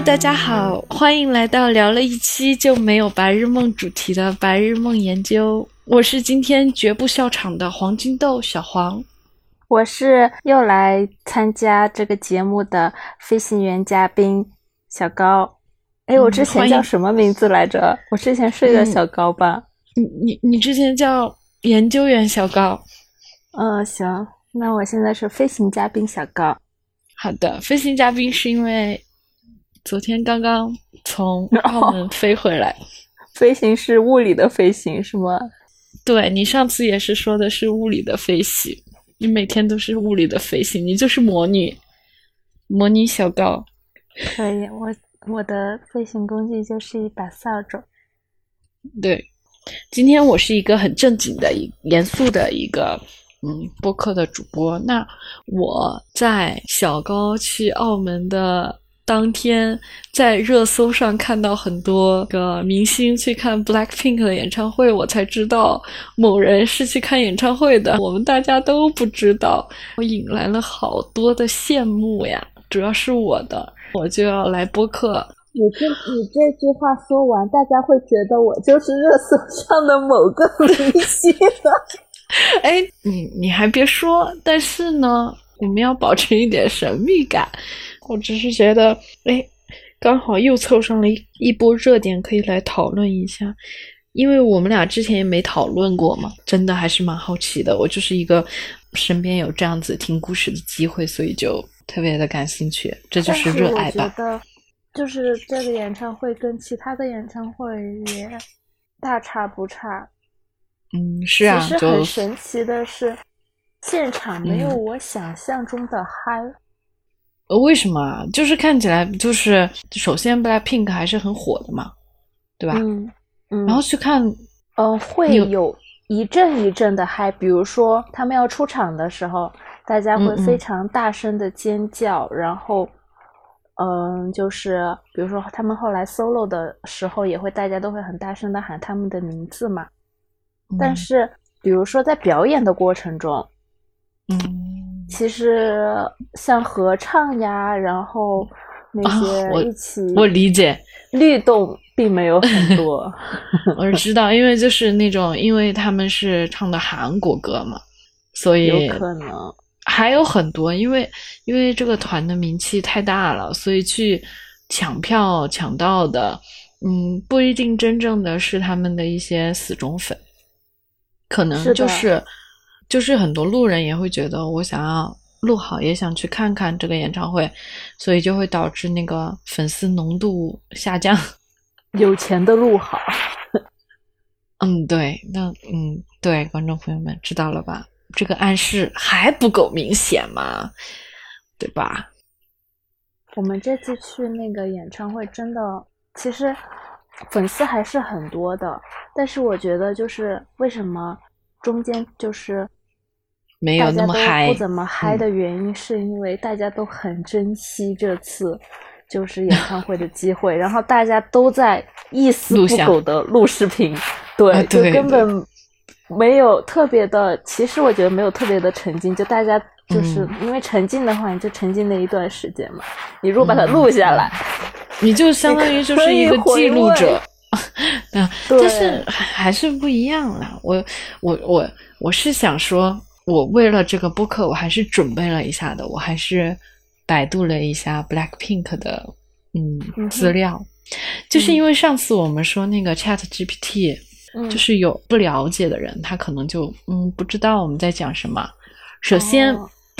Hello，大家好，欢迎来到聊了一期就没有白日梦主题的白日梦研究。我是今天绝不笑场的黄金豆小黄，我是又来参加这个节目的飞行员嘉宾小高。哎，我之前叫什么名字来着？我之前是个小高吧？你你你之前叫研究员小高。嗯，行，那我现在是飞行嘉宾小高。好的，飞行嘉宾是因为昨天刚刚从 澳门飞回来。飞行是物理的飞行是吗？对你上次也是说的是物理的飞行，你每天都是物理的飞行，你就是魔女，魔女小高。可以，我我的飞行工具就是一把扫帚。对，今天我是一个很正经的、一严肃的一个。嗯，播客的主播。那我在小高去澳门的当天，在热搜上看到很多个明星去看 Black Pink 的演唱会，我才知道某人是去看演唱会的。我们大家都不知道，我引来了好多的羡慕呀。主要是我的，我就要来播客。你这你这句话说完，大家会觉得我就是热搜上的某个明星了。哎，你你还别说，但是呢，我们要保持一点神秘感。我只是觉得，哎，刚好又凑上了一一波热点，可以来讨论一下。因为我们俩之前也没讨论过嘛，真的还是蛮好奇的。我就是一个身边有这样子听故事的机会，所以就特别的感兴趣。这就是热爱吧。我觉得，就是这个演唱会跟其他的演唱会也大差不差。嗯，是啊，其实很神奇的是，现场没有我想象中的嗨。呃，为什么？就是看起来就是，首先 Black Pink 还是很火的嘛，对吧？嗯嗯。然后去看，呃，会有一阵一阵的嗨。比如说他们要出场的时候，大家会非常大声的尖叫，然后，嗯，就是比如说他们后来 solo 的时候，也会大家都会很大声的喊他们的名字嘛。但是，比如说在表演的过程中，嗯，其实像合唱呀，然后那些一起，我理解律动并没有很多。我知道，因为就是那种，因为他们是唱的韩国歌嘛，所以有可能还有很多，因为因为这个团的名气太大了，所以去抢票抢到的，嗯，不一定真正的是他们的一些死忠粉。可能就是，就是很多路人也会觉得我想要录好，也想去看看这个演唱会，所以就会导致那个粉丝浓度下降。有钱的录好。嗯，对，那嗯，对，观众朋友们知道了吧？这个暗示还不够明显吗？对吧？我们这次去那个演唱会，真的其实。粉丝还是很多的，但是我觉得就是为什么中间就是没有那么嗨，不怎么嗨的原因，是因为大家都很珍惜这次就是演唱会的机会，然后大家都在一丝不苟的录视频，对，就根本没有特别的。其实我觉得没有特别的沉浸，就大家就是因为沉浸的话，你就沉浸那一段时间嘛。你如果把它录下来。你就相当于就是一个记录者，啊，但是还是不一样啦。我我我我是想说，我为了这个播客，我还是准备了一下的。我还是百度了一下 Black Pink 的嗯资料，就是因为上次我们说那个 Chat GPT，就是有不了解的人，他可能就嗯不知道我们在讲什么。首先，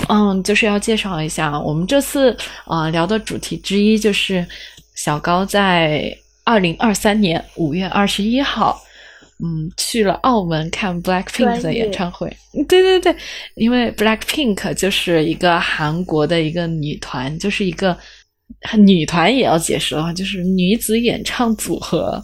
嗯，就是要介绍一下我们这次啊聊的主题之一就是。小高在二零二三年五月二十一号，嗯，去了澳门看 Black Pink 的演唱会。对对对，因为 Black Pink 就是一个韩国的一个女团，就是一个女团也要解释的话，就是女子演唱组合。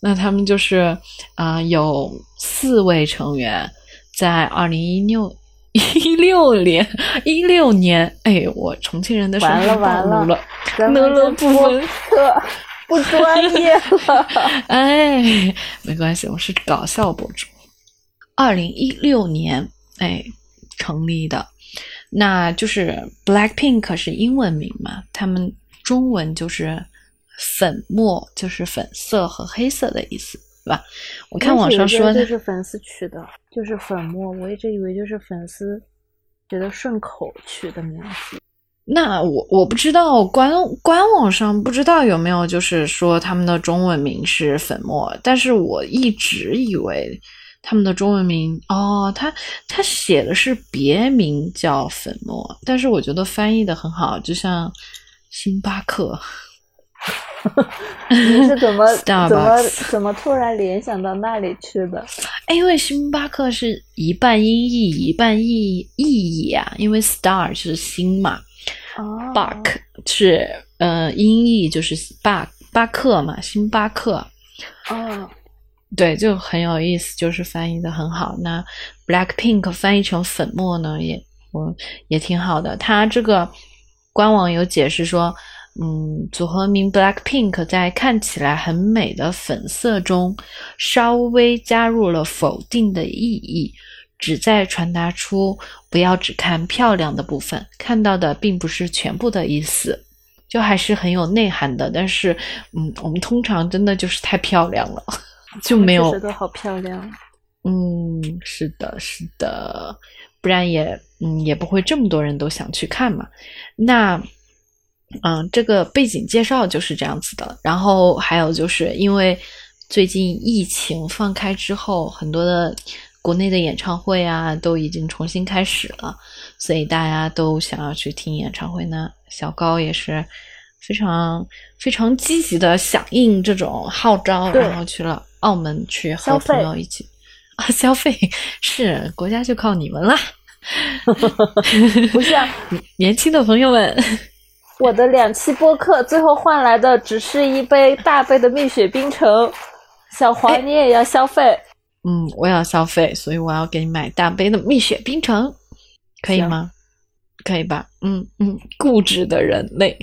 那他们就是啊，有四位成员，在二零一六一六年一六年，哎，我重庆人的身份暴露了。能了不分课不专业了，哎，没关系，我是搞笑博主。二零一六年，哎，成立的，那就是 Black Pink 是英文名嘛？他们中文就是粉末，就是粉色和黑色的意思，对吧？我看网上说的就是粉丝取的，就是粉末，我一直以为就是粉丝觉得顺口取的名字。那我我不知道官官网上不知道有没有就是说他们的中文名是粉末，但是我一直以为他们的中文名哦，他他写的是别名叫粉末，但是我觉得翻译的很好，就像星巴克。你是怎么 怎么怎么突然联想到那里去的？哎因为星巴克是一半音译一半意意译啊，因为 star 是星嘛。哦，Buck 是呃音译就是巴巴克嘛，星巴克。哦，对，就很有意思，就是翻译的很好。那 Black Pink 翻译成粉末呢，也我也挺好的。它这个官网有解释说，嗯，组合名 Black Pink 在看起来很美的粉色中，稍微加入了否定的意义。旨在传达出不要只看漂亮的部分，看到的并不是全部的意思，就还是很有内涵的。但是，嗯，我们通常真的就是太漂亮了，就没有。都好漂亮。嗯，是的，是的，不然也，嗯，也不会这么多人都想去看嘛。那，嗯，这个背景介绍就是这样子的。然后还有就是因为最近疫情放开之后，很多的。国内的演唱会啊，都已经重新开始了，所以大家都想要去听演唱会呢。小高也是非常非常积极的响应这种号召，然后去了澳门去和朋友一起 啊消费。是国家就靠你们啦，不是啊 年轻的朋友们。我的两期播客最后换来的只是一杯大杯的蜜雪冰城，小黄你也要消费。嗯，我要消费，所以我要给你买大杯的蜜雪冰城，可以吗？可以吧？嗯嗯，固执的人类，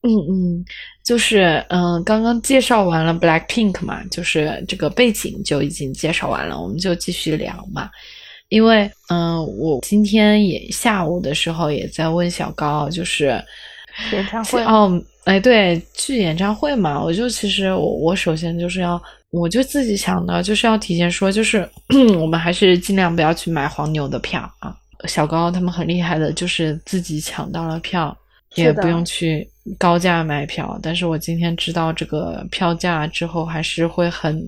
嗯嗯，就是嗯，刚刚介绍完了 Black Pink 嘛，就是这个背景就已经介绍完了，我们就继续聊嘛。因为嗯，我今天也下午的时候也在问小高，就是演唱会哦，哎，对，去演唱会嘛，我就其实我我首先就是要。我就自己想的，就是要提前说，就是 我们还是尽量不要去买黄牛的票啊。小高他们很厉害的，就是自己抢到了票，也不用去高价买票。但是我今天知道这个票价之后，还是会很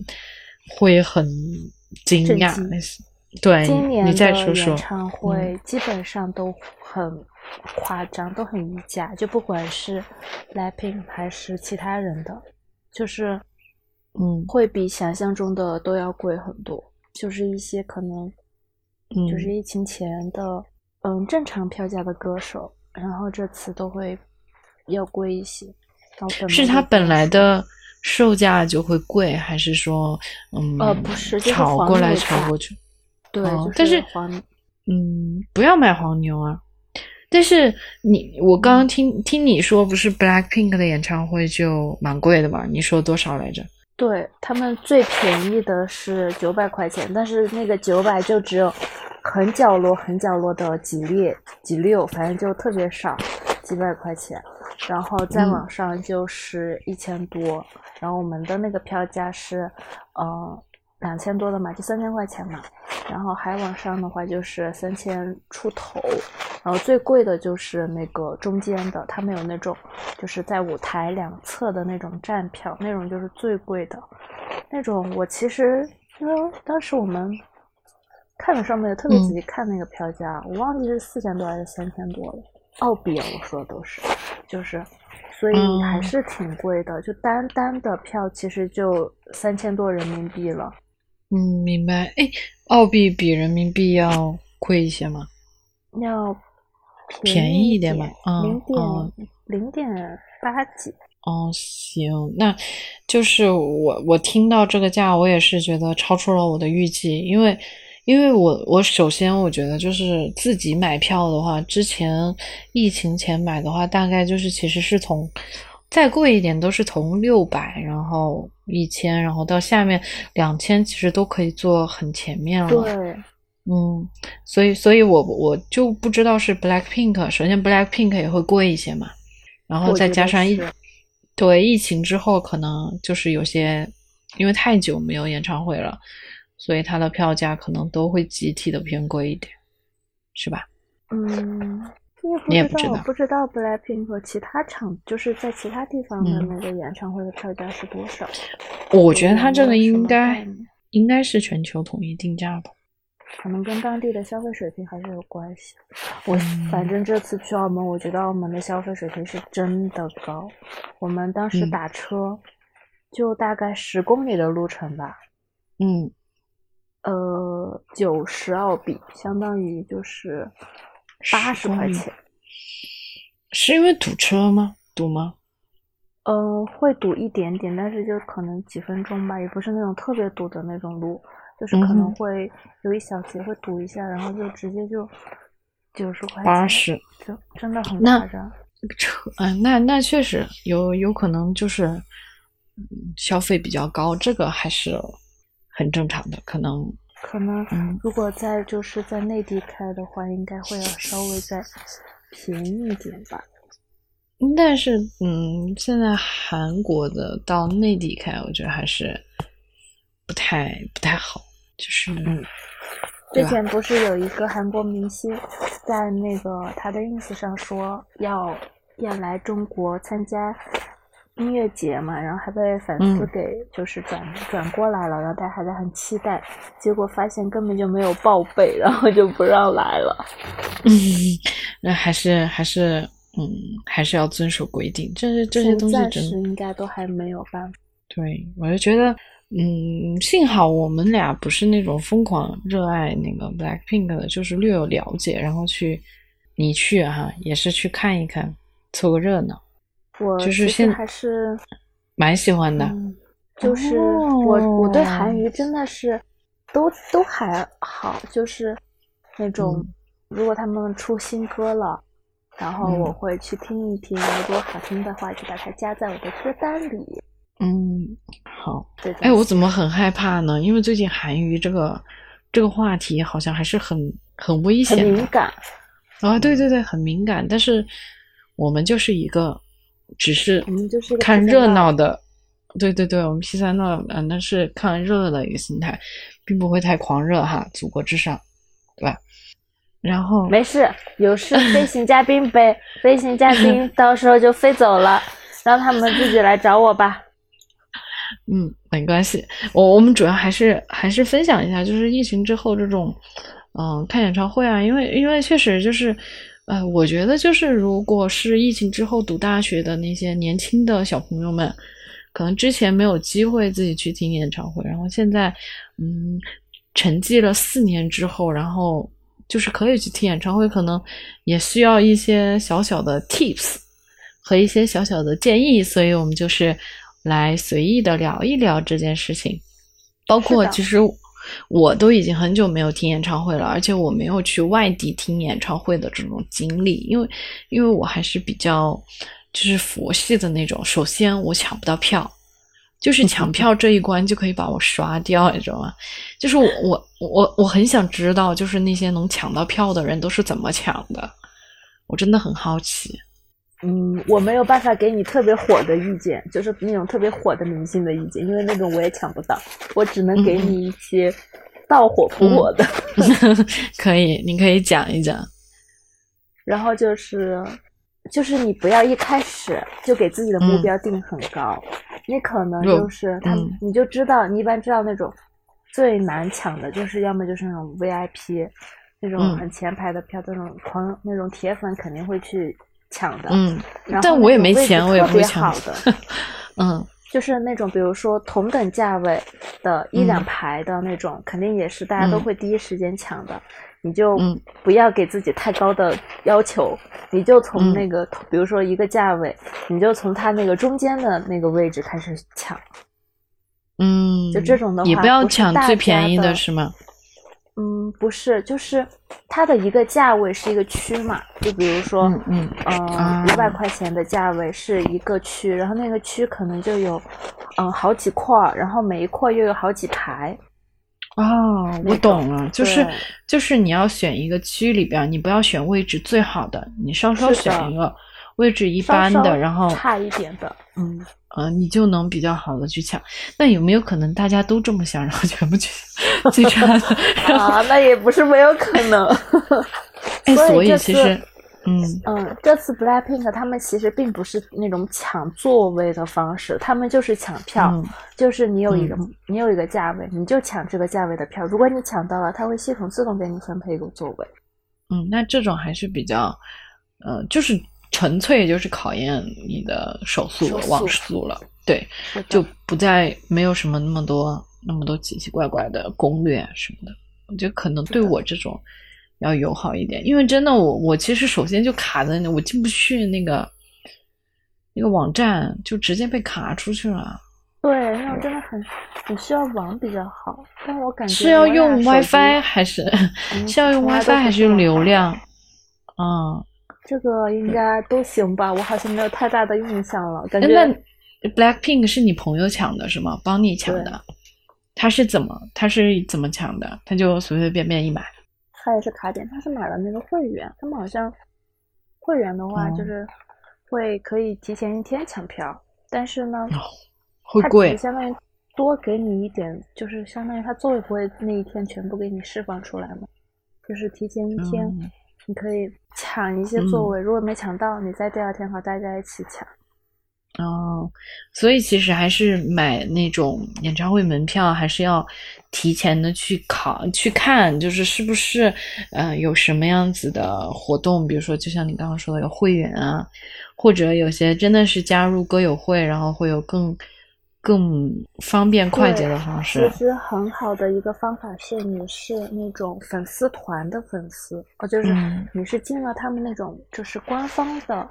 会很惊讶。对，今年的演唱会基本上都很夸张，都很溢价，就不管是 Blackpink 还是其他人的，就是。嗯，会比想象中的都要贵很多。就是一些可能，就是疫情前的，嗯，正常票价的歌手，然后这次都会要贵一些。是它本来的售价就会贵，还是说，嗯，呃，不是，炒过来炒过去？对，但是，嗯，不要买黄牛啊。但是你，我刚刚听听你说，不是 Black Pink 的演唱会就蛮贵的嘛？你说多少来着？对他们最便宜的是九百块钱，但是那个九百就只有很角落、很角落的几列、几溜，反正就特别少，几百块钱。然后再往上就是一千多，然后我们的那个票价是，呃。两千多的嘛，就三千块钱嘛，然后还往上的话就是三千出头，然后最贵的就是那个中间的，他们有那种就是在舞台两侧的那种站票，那种就是最贵的，那种我其实因为当时我们看的上面特别仔细看那个票价，我忘记是四千多还是三千多了，澳币啊，我说的都是，就是所以还是挺贵的，就单单的票其实就三千多人民币了。嗯，明白。哎，澳币比人民币要贵一些吗？要便宜一点吧。零点零点八几。哦，行，那就是我我听到这个价，我也是觉得超出了我的预计，因为因为我我首先我觉得就是自己买票的话，之前疫情前买的话，大概就是其实是从。再贵一点都是从六百，然后一千，然后到下面两千，其实都可以做很前面了。对，嗯，所以，所以我我就不知道是 Black Pink，首先 Black Pink 也会贵一些嘛，然后再加上疫，对疫情之后，可能就是有些因为太久没有演唱会了，所以它的票价可能都会集体的偏贵一点，是吧？嗯，你也不知道，我不知道 Blackpink 和其他场就是在其他地方的那个演唱会的票价是多少？我觉得它这个应该应该是全球统一定价吧。可能跟当地的消费水平还是有关系。我反正这次去澳门，我觉得澳门的消费水平是真的高。我们当时打车，就大概十公里的路程吧。嗯，呃，九十澳币，相当于就是八十块钱。是因为堵车吗？堵吗？呃，会堵一点点，但是就可能几分钟吧，也不是那种特别堵的那种路。就是可能会有一小节会堵一下，然后就直接就九十块钱，八十，就真的很夸张。车，嗯，那那确实有有可能就是消费比较高，这个还是很正常的。可能可能，如果在就是在内地开的话，应该会要稍微再便宜一点吧。但是，嗯，现在韩国的到内地开，我觉得还是。不太不太好，就是嗯，之前不是有一个韩国明星在那个他的 ins 上说要要来中国参加音乐节嘛，然后还被粉丝给就是转转过来了，然后大家还在很期待，结果发现根本就没有报备，然后就不让来了。嗯，那还是还是嗯还是要遵守规定，这这些东西真的应该都还没有办法。对，我就觉得。嗯，幸好我们俩不是那种疯狂热爱那个 Blackpink 的，就是略有了解，然后去你去哈，也是去看一看，凑个热闹。我就是现在还是蛮喜欢的，就是我我对韩娱真的是都都还好，就是那种如果他们出新歌了，然后我会去听一听，如果好听的话就把它加在我的歌单里。嗯，好。哎，我怎么很害怕呢？因为最近韩娱这个这个话题好像还是很很危险、很敏感啊！对对对，很敏感。但是我们就是一个只是看热闹的，对对对，我们 P 三闹，嗯，那是看热闹的一个心态，并不会太狂热哈。祖国至上，对吧？然后没事，有事飞行嘉宾呗，飞行嘉宾 到时候就飞走了，让他们自己来找我吧。嗯，没关系，我我们主要还是还是分享一下，就是疫情之后这种，嗯，看演唱会啊，因为因为确实就是，呃，我觉得就是如果是疫情之后读大学的那些年轻的小朋友们，可能之前没有机会自己去听演唱会，然后现在，嗯，沉寂了四年之后，然后就是可以去听演唱会，可能也需要一些小小的 tips 和一些小小的建议，所以我们就是。来随意的聊一聊这件事情，包括其实我都已经很久没有听演唱会了，而且我没有去外地听演唱会的这种经历，因为因为我还是比较就是佛系的那种。首先我抢不到票，就是抢票这一关就可以把我刷掉，你知道吗？就是我我我我很想知道，就是那些能抢到票的人都是怎么抢的，我真的很好奇。嗯，我没有办法给你特别火的意见，就是那种特别火的明星的意见，因为那种我也抢不到，我只能给你一些到火不火的。可以，你可以讲一讲。然后就是，就是你不要一开始就给自己的目标定很高，你可能就是他，你就知道，你一般知道那种最难抢的，就是要么就是那种 VIP，那种很前排的票，这种狂那种铁粉肯定会去。抢的，嗯，但我也没钱，我也不抢的，嗯，就是那种比如说同等价位的一两排的那种，肯定也是大家都会第一时间抢的。你就不要给自己太高的要求，你就从那个比如说一个价位，你就从它那个中间的那个位置开始抢。嗯，就这种的话，也不要抢最便宜的是吗？嗯，不是，就是它的一个价位是一个区嘛，就比如说，嗯嗯，五百块钱的价位是一个区，然后那个区可能就有，嗯，好几块，然后每一块又有好几排。哦，我懂了，就是就是你要选一个区里边，你不要选位置最好的，你稍稍选一个位置一般的，然后差一点的，嗯呃，你就能比较好的去抢。那有没有可能大家都这么想，然后全部去最差的？啊，那也不是没有可能。哎，所以其实。嗯嗯，这次 Blackpink 他们其实并不是那种抢座位的方式，他们就是抢票，就是你有一个你有一个价位，你就抢这个价位的票。如果你抢到了，它会系统自动给你分配一个座位。嗯，那这种还是比较，呃，就是纯粹就是考验你的手速、网速了。对，就不再没有什么那么多那么多奇奇怪怪的攻略什么的。我觉得可能对我这种。要友好一点，因为真的，我我其实首先就卡在那，我进不去那个那个网站，就直接被卡出去了。对，那种真的很很需要网比较好，但我感觉是要用 WiFi 还是是要用 WiFi 还是用流量？嗯，这个应该都行吧，我好像没有太大的印象了。感觉那 Blackpink 是你朋友抢的是吗？帮你抢的？他是怎么他是怎么抢的？他就随随便便一买。他也是卡点，他是买了那个会员，他们好像会员的话就是会可以提前一天抢票，但是呢，会贵，相当于多给你一点，就是相当于他座位不会那一天全部给你释放出来嘛，就是提前一天你可以抢一些座位，如果没抢到，你在第二天和大家一起抢。哦，所以其实还是买那种演唱会门票，还是要提前的去考去看，就是是不是呃有什么样子的活动，比如说就像你刚刚说的有会员啊，或者有些真的是加入歌友会，然后会有更。更方便快捷的方式。其实很好的一个方法是，你是那种粉丝团的粉丝，哦，就是你是进了他们那种就是官方的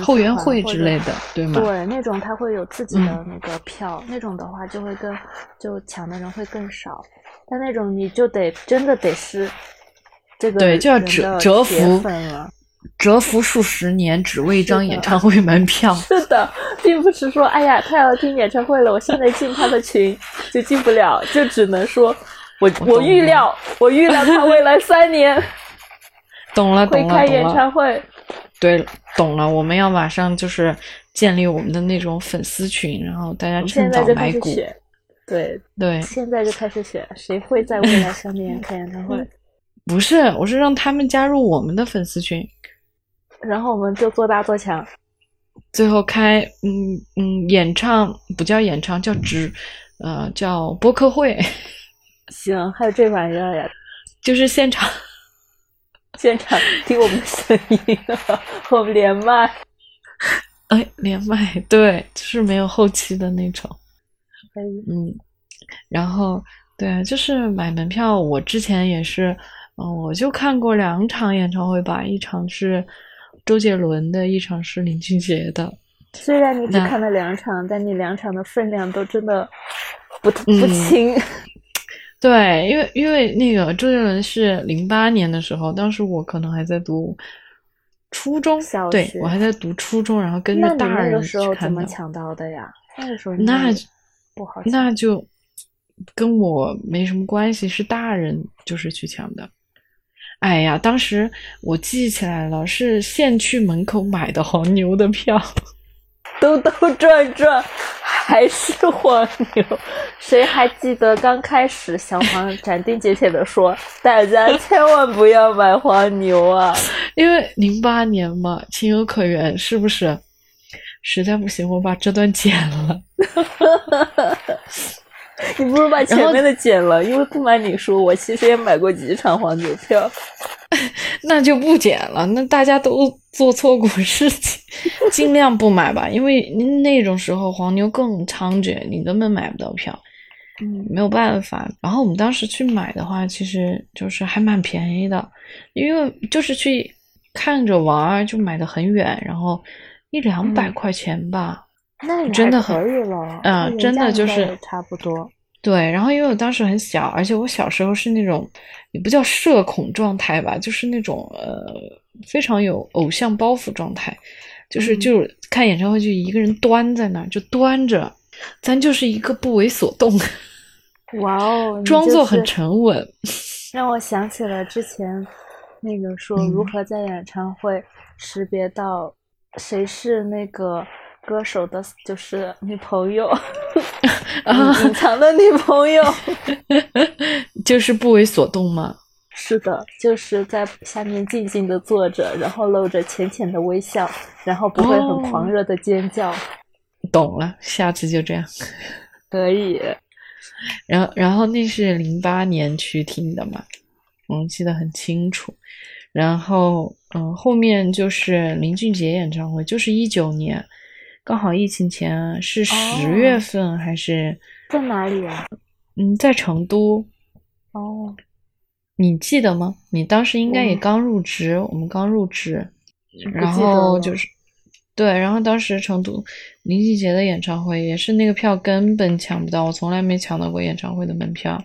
后援会之类的，对吗？对，那种他会有自己的那个票，那种的话就会更就抢的人会更少。但那种你就得真的得是这个对，就要折折服了。蛰伏数十年，只为一张演唱会门票。是的，并不是说，哎呀，他要听演唱会了，我现在进他的群就进不了，就只能说，我我预料，我预料他未来三年，懂了，懂了，会开演唱会。对，懂了，我们要马上就是建立我们的那种粉丝群，然后大家趁早买股。对对，现在就开始选，谁会在未来三年开演唱会？不是，我是让他们加入我们的粉丝群。然后我们就做大做强，最后开嗯嗯演唱不叫演唱叫直，呃叫播客会。行，还有这玩意儿呀？就是现场，现场听我们的声音，我们连麦。哎，连麦对，就是没有后期的那种。可以。嗯，然后对，就是买门票，我之前也是，嗯，我就看过两场演唱会吧，一场是。周杰伦的一场是林俊杰的，虽然你只看了两场，但你两场的分量都真的不不轻。对，因为因为那个周杰伦是零八年的时候，当时我可能还在读初中，对我还在读初中，然后跟着大人去看的。怎么抢到的呀？那个时候那不好，那就跟我没什么关系，是大人就是去抢的。哎呀，当时我记起来了，是先去门口买的黄牛的票，兜兜转转还是黄牛。谁还记得刚开始小黄斩钉截铁的说，大家 千万不要买黄牛啊，因为零八年嘛，情有可原，是不是？实在不行，我把这段剪了。你不如把前面的剪了，因为不瞒你说，我其实也买过几场黄牛票。那就不剪了，那大家都做错过事情，尽量不买吧，因为那种时候黄牛更猖獗，你根本买不到票。嗯，没有办法。然后我们当时去买的话，其实就是还蛮便宜的，因为就是去看着玩，就买的很远，然后一两百块钱吧。那真的可以了，嗯，真的就是差不多。对，然后因为我当时很小，而且我小时候是那种也不叫社恐状态吧，就是那种呃非常有偶像包袱状态，就是就看演唱会就一个人端在那儿，就端着，咱就是一个不为所动。哇哦，装作很沉稳，让我想起了之前那个说如何在演唱会识别到。谁是那个歌手的，就是女朋友，隐藏的女朋友，就是不为所动吗？是的，就是在下面静静的坐着，然后露着浅浅的微笑，然后不会很狂热的尖叫。懂了，下次就这样。可以。然后，然后那是零八年去听的嘛，我记得很清楚。然后，嗯，后面就是林俊杰演唱会，就是一九年，刚好疫情前，是十月份还是在哪里啊？嗯，在成都。哦，你记得吗？你当时应该也刚入职，我们刚入职，然后就是。对，然后当时成都林俊杰的演唱会也是那个票根本抢不到，我从来没抢到过演唱会的门票，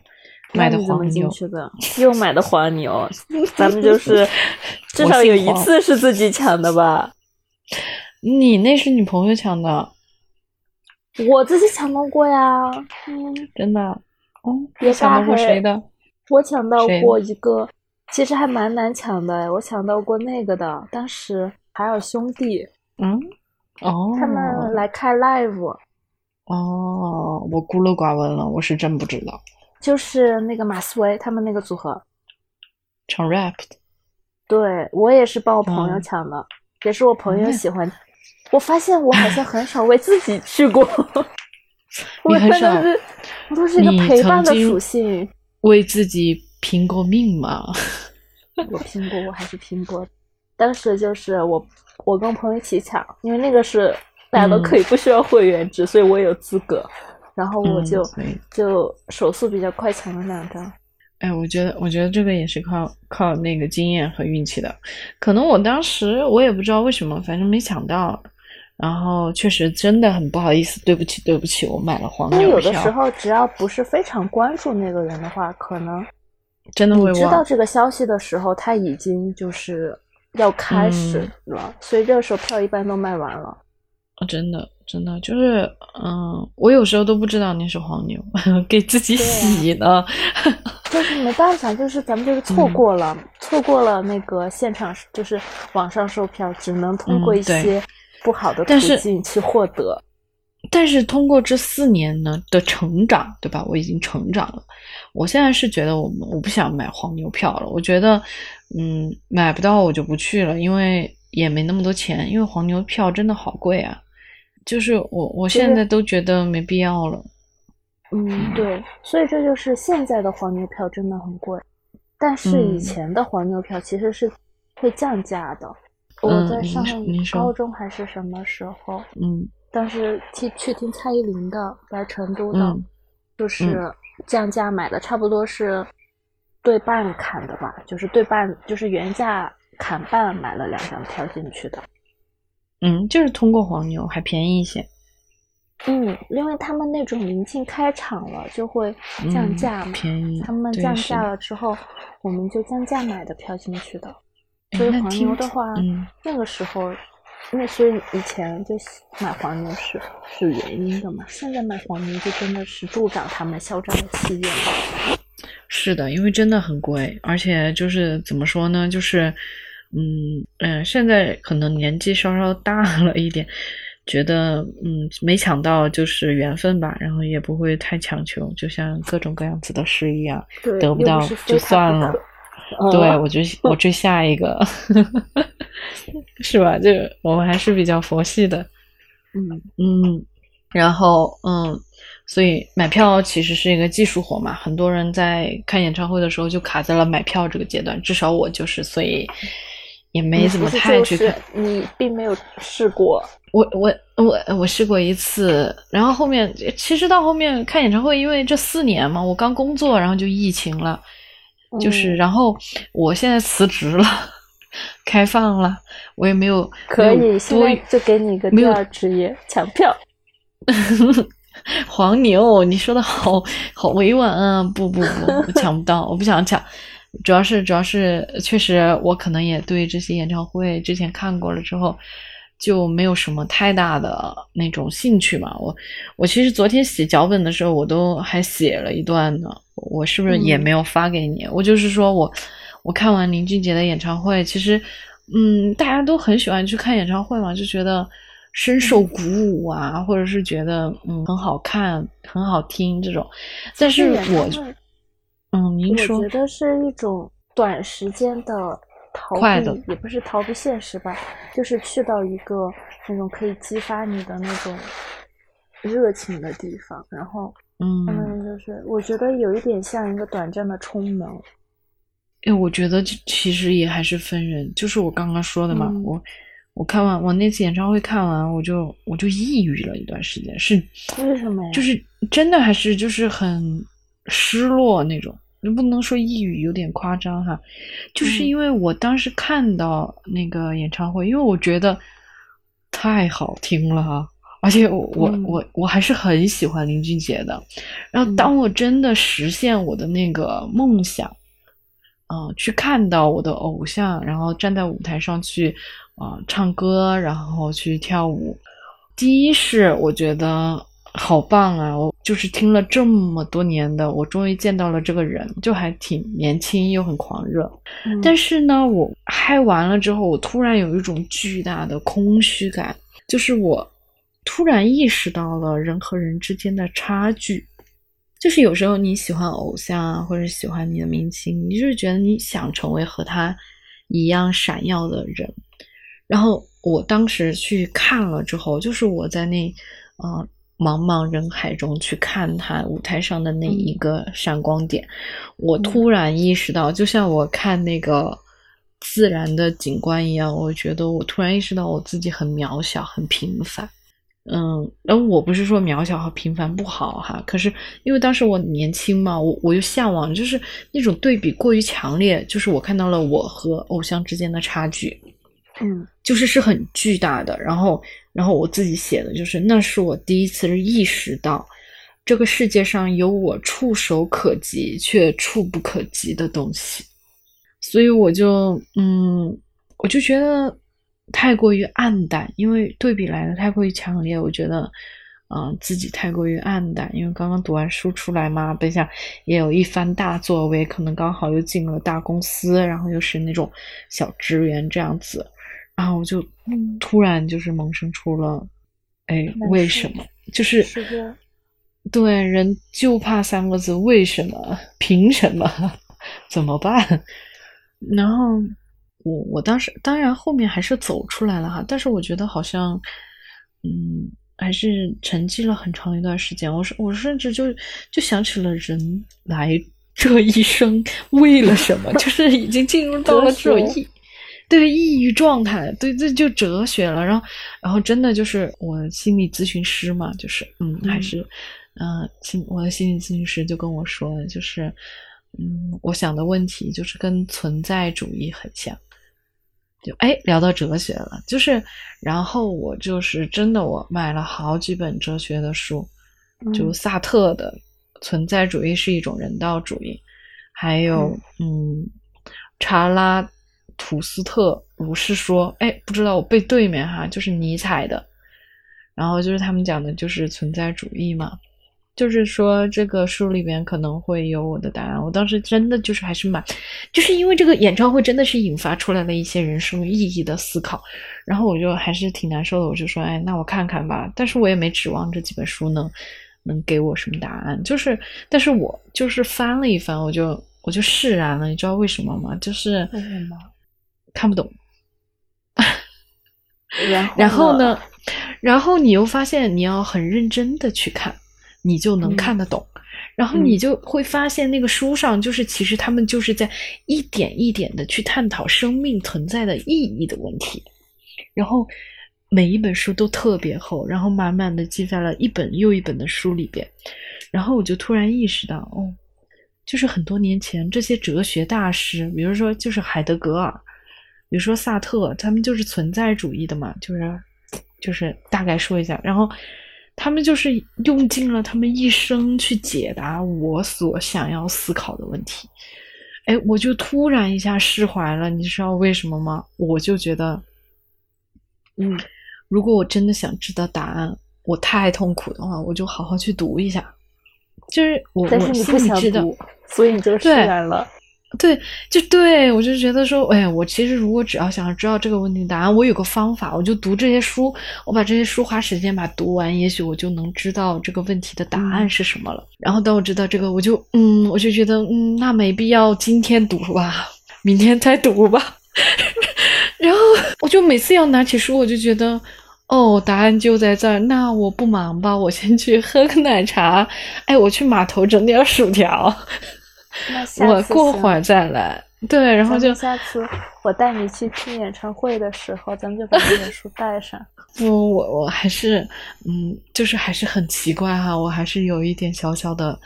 买的黄牛的，又买的黄牛，咱们就是至少有一次是自己抢的吧？你那是你朋友抢的，我自己抢到过呀，嗯，真的，哦，也抢到过谁的？我抢到过一个，其实还蛮难抢的，我抢到过那个的，当时海尔兄弟。嗯，哦，他们来开 live，哦，我孤陋寡闻了，我是真不知道。就是那个马思唯他们那个组合唱 rap 的，对我也是帮我朋友抢的，也是我朋友喜欢。我发现我好像很少为自己去过，我很少，我都是一个陪伴的属性。为自己拼过命吗？我拼过，我还是拼过。当时就是我。我跟朋友一起抢，因为那个是大家都可以不需要会员制，所以我有资格。然后我就就手速比较快，抢了两张。哎，我觉得我觉得这个也是靠靠那个经验和运气的。可能我当时我也不知道为什么，反正没抢到。然后确实真的很不好意思，对不起对不起，我买了黄牛票。有的时候只要不是非常关注那个人的话，可能真的会知道这个消息的时候，他已经就是。要开始了，所以这个时候票一般都卖完了。啊，真的，真的就是，嗯，我有时候都不知道那是黄牛，给自己洗呢。就是没办法，就是咱们就是错过了，错过了那个现场，就是网上售票，只能通过一些不好的途径去获得。但是通过这四年呢的成长，对吧？我已经成长了。我现在是觉得我我不想买黄牛票了。我觉得，嗯，买不到我就不去了，因为也没那么多钱。因为黄牛票真的好贵啊，就是我我现在都觉得没必要了。嗯，对，所以这就是现在的黄牛票真的很贵，但是以前的黄牛票其实是会降价的。我在上高中还是什么时候？嗯。当时去去听蔡依林的，在成都的，就是降价买的，差不多是对半砍的吧，就是对半，就是原价砍半买了两张票进去的。嗯，就是通过黄牛还便宜一些。嗯，因为他们那种临近开场了就会降价嘛，便宜。他们降价了之后，我们就降价买的票进去的。所以黄牛的话，那个时候。那所以以前就买黄牛是是原因的嘛？现在买黄牛就真的是助长他们嚣张的气焰。是的，因为真的很贵，而且就是怎么说呢？就是嗯嗯，现在可能年纪稍稍大了一点，觉得嗯没抢到就是缘分吧，然后也不会太强求，就像各种各样子的事一样，得不到就算了。对，我就我追下一个，是吧？就我们还是比较佛系的，嗯嗯，然后嗯，所以买票其实是一个技术活嘛，很多人在看演唱会的时候就卡在了买票这个阶段，至少我就是，所以也没怎么太去看。你并没有试过，我我我我试过一次，然后后面其实到后面看演唱会，因为这四年嘛，我刚工作，然后就疫情了。就是，然后我现在辞职了，开放了，我也没有可以，现在就给你一个第二职业抢票。黄牛，你说的好好委婉啊！不不不，我抢不到，我不想抢。主要是主要是，确实我可能也对这些演唱会之前看过了之后，就没有什么太大的那种兴趣嘛。我我其实昨天写脚本的时候，我都还写了一段呢。我是不是也没有发给你？我就是说我，我看完林俊杰的演唱会，其实嗯，大家都很喜欢去看演唱会嘛，就觉得深受鼓舞啊，或者是觉得嗯很好看、很好听这种。但是我，嗯，您说，我觉得是一种短时间的逃避，也不是逃避现实吧，就是去到一个那种可以激发你的那种热情的地方，然后，嗯，就是我觉得有一点像一个短暂的冲能。哎，我觉得其实也还是分人，就是我刚刚说的嘛，我我看完我那次演唱会看完，我就我就抑郁了一段时间，是为什么呀？就是真的还是就是很失落那种，你不能说抑郁，有点夸张哈，就是因为我当时看到那个演唱会，因为我觉得太好听了哈，而且我我我我还是很喜欢林俊杰的，然后当我真的实现我的那个梦想。嗯，去看到我的偶像，然后站在舞台上去，啊，唱歌，然后去跳舞。第一是我觉得好棒啊！我就是听了这么多年的，我终于见到了这个人，就还挺年轻又很狂热。但是呢，我嗨完了之后，我突然有一种巨大的空虚感，就是我突然意识到了人和人之间的差距。就是有时候你喜欢偶像啊，或者喜欢你的明星，你就是觉得你想成为和他一样闪耀的人。然后我当时去看了之后，就是我在那呃茫茫人海中去看他舞台上的那一个闪光点，我突然意识到，就像我看那个自然的景观一样，我觉得我突然意识到我自己很渺小，很平凡。嗯，然后我不是说渺小和平凡不好哈，可是因为当时我年轻嘛，我我又向往，就是那种对比过于强烈，就是我看到了我和偶像之间的差距，嗯，就是是很巨大的。然后，然后我自己写的就是，那是我第一次意识到，这个世界上有我触手可及却触不可及的东西，所以我就嗯，我就觉得。太过于暗淡，因为对比来的太过于强烈，我觉得，嗯，自己太过于暗淡。因为刚刚读完书出来嘛，本想也有一番大作为，可能刚好又进了大公司，然后又是那种小职员这样子，然后我就突然就是萌生出了，哎，为什么？就是对人就怕三个字：为什么？凭什么？怎么办？然后。我我当时当然后面还是走出来了哈，但是我觉得好像，嗯，还是沉寂了很长一段时间。我是我甚至就就想起了人来这一生 为了什么，就是已经进入到了这种抑对抑郁状态，对这就哲学了。然后然后真的就是我心理咨询师嘛，就是嗯还是嗯心我的心理咨询师就跟我说，就是嗯我想的问题就是跟存在主义很像。就哎，聊到哲学了，就是，然后我就是真的，我买了好几本哲学的书，就萨特的《存在主义是一种人道主义》，还有嗯，查拉图斯特如是说，哎，不知道我背对没哈，就是尼采的，然后就是他们讲的就是存在主义嘛。就是说，这个书里边可能会有我的答案。我当时真的就是还是蛮，就是因为这个演唱会真的是引发出来了一些人生意义的思考，然后我就还是挺难受的。我就说，哎，那我看看吧。但是我也没指望这几本书能能给我什么答案。就是，但是我就是翻了一翻，我就我就释然了。你知道为什么吗？就是为什么看不懂。然后然后呢？然后你又发现你要很认真的去看。你就能看得懂，然后你就会发现那个书上就是其实他们就是在一点一点的去探讨生命存在的意义的问题，然后每一本书都特别厚，然后满满的记在了一本又一本的书里边，然后我就突然意识到，哦，就是很多年前这些哲学大师，比如说就是海德格尔，比如说萨特，他们就是存在主义的嘛，就是就是大概说一下，然后。他们就是用尽了他们一生去解答我所想要思考的问题，哎，我就突然一下释怀了。你知道为什么吗？我就觉得，嗯，如果我真的想知道答案，我太痛苦的话，我就好好去读一下。就是我，但是你不想读，所以你就释然了。对，就对我就觉得说，哎，我其实如果只要想要知道这个问题答案，我有个方法，我就读这些书，我把这些书花时间把读完，也许我就能知道这个问题的答案是什么了。然后当我知道这个，我就嗯，我就觉得嗯，那没必要今天读吧，明天再读吧。然后我就每次要拿起书，我就觉得哦，答案就在这儿。那我不忙吧，我先去喝个奶茶。哎，我去码头整点薯条。我过会儿再来，对，然后就下次我带你去听演唱会的时候，咱们就把这本书带上。不，我我还是，嗯，就是还是很奇怪哈，我还是有一点小小的，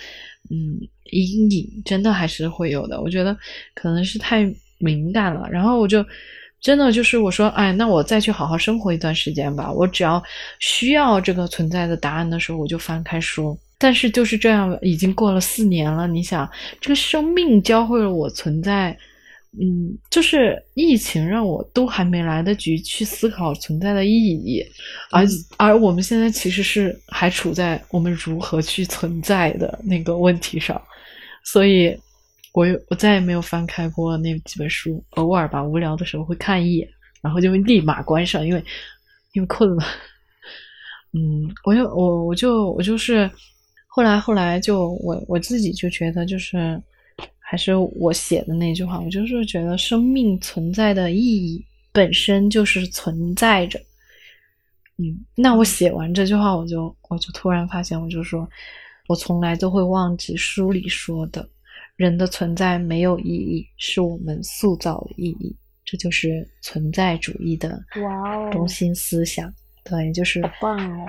嗯，阴影，真的还是会有的。我觉得可能是太敏感了，然后我就真的就是我说，哎，那我再去好好生活一段时间吧。我只要需要这个存在的答案的时候，我就翻开书。但是就是这样，已经过了四年了。你想，这个生命教会了我存在，嗯，就是疫情让我都还没来得及去思考存在的意义，而而我们现在其实是还处在我们如何去存在的那个问题上，所以，我我再也没有翻开过那几本书，偶尔吧，无聊的时候会看一眼，然后就会立马关上，因为因为困了。嗯，我就我我就我就是。后来，后来就我我自己就觉得，就是还是我写的那句话，我就是觉得生命存在的意义本身就是存在着。嗯，那我写完这句话，我就我就突然发现，我就说，我从来都会忘记书里说的，人的存在没有意义，是我们塑造的意义。这就是存在主义的中心思想。对，就是好棒哦。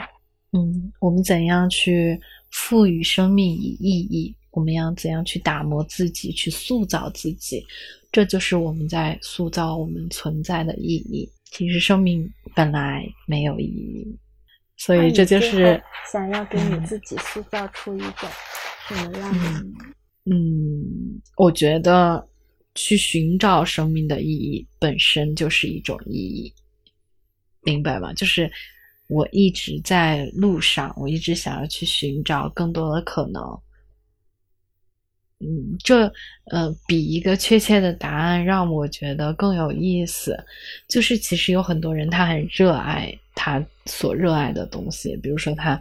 嗯，我们怎样去？赋予生命以意义，我们要怎样去打磨自己，去塑造自己？这就是我们在塑造我们存在的意义。其实生命本来没有意义，所以这就是想要给你自己塑造出一种什么样的？嗯，我觉得去寻找生命的意义本身就是一种意义，明白吗？就是。我一直在路上，我一直想要去寻找更多的可能。嗯，这呃，比一个确切的答案让我觉得更有意思。就是其实有很多人他很热爱他所热爱的东西，比如说他